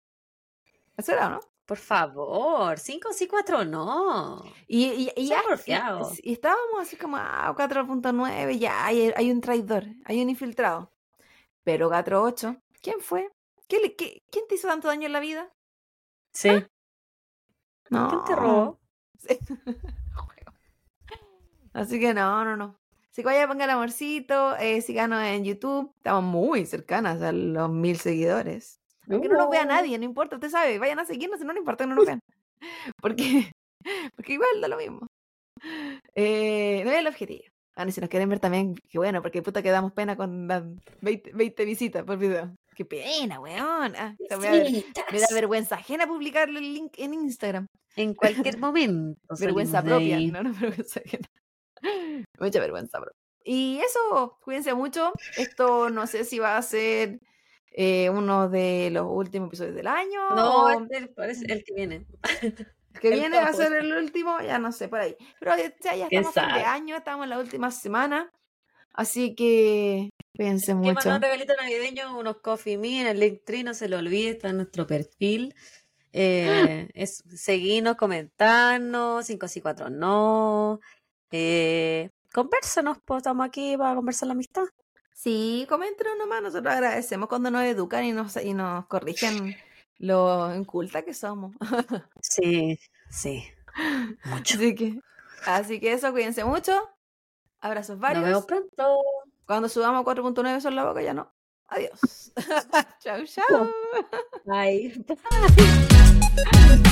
Eso era, ¿no? Por favor, 5 sí, 4 no. Y, y, ya, y, estábamos así como a ah, 4.9, ya hay, hay, un traidor, hay un infiltrado. Pero 4.8, ¿quién fue? ¿Qué, qué, quién te hizo tanto daño en la vida? Sí. ¿Ah? No. ¿Quién te robó? así que no, no, no. Así que vaya, pongan amorcito, eh, síganos en YouTube. Estamos muy cercanas a los mil seguidores. Aunque no nos vea nadie, no importa, usted sabe, vayan a seguirnos, no, no importa que no nos vean. Porque, porque igual da lo mismo. Eh, no es el objetivo. Ah, si nos quieren ver también, qué bueno, porque puta que damos pena con 20, visitas por video. Qué pena, weón. Ah, me, da, vergüenza ajena publicarle el link en Instagram. En cualquier momento. vergüenza propia, no, no vergüenza ajena. Mucha vergüenza, bro. Y eso, cuídense mucho. Esto no sé si va a ser eh, uno de los últimos episodios del año. No, este es el, que viene. El que viene va a ser el último, ya no sé, por ahí. Pero ya, ya estamos fin de año, estamos en la última semana. Así que piense mucho. un regalito navideño, unos coffee me en el link tree, no se lo olvide, está en nuestro perfil. Eh, es seguirnos, comentarnos, 554 no. Eh, conversanos, pues estamos aquí para conversar la amistad. Sí, coméntenos nomás, nosotros agradecemos cuando nos educan y nos, y nos corrigen lo inculta que somos. sí, sí. Mucho. Así que, así que eso, cuídense mucho. Abrazos varios. Nos vemos pronto. Cuando subamos 4.9 son la boca ya no. Adiós. chau, chau. Bye. Bye.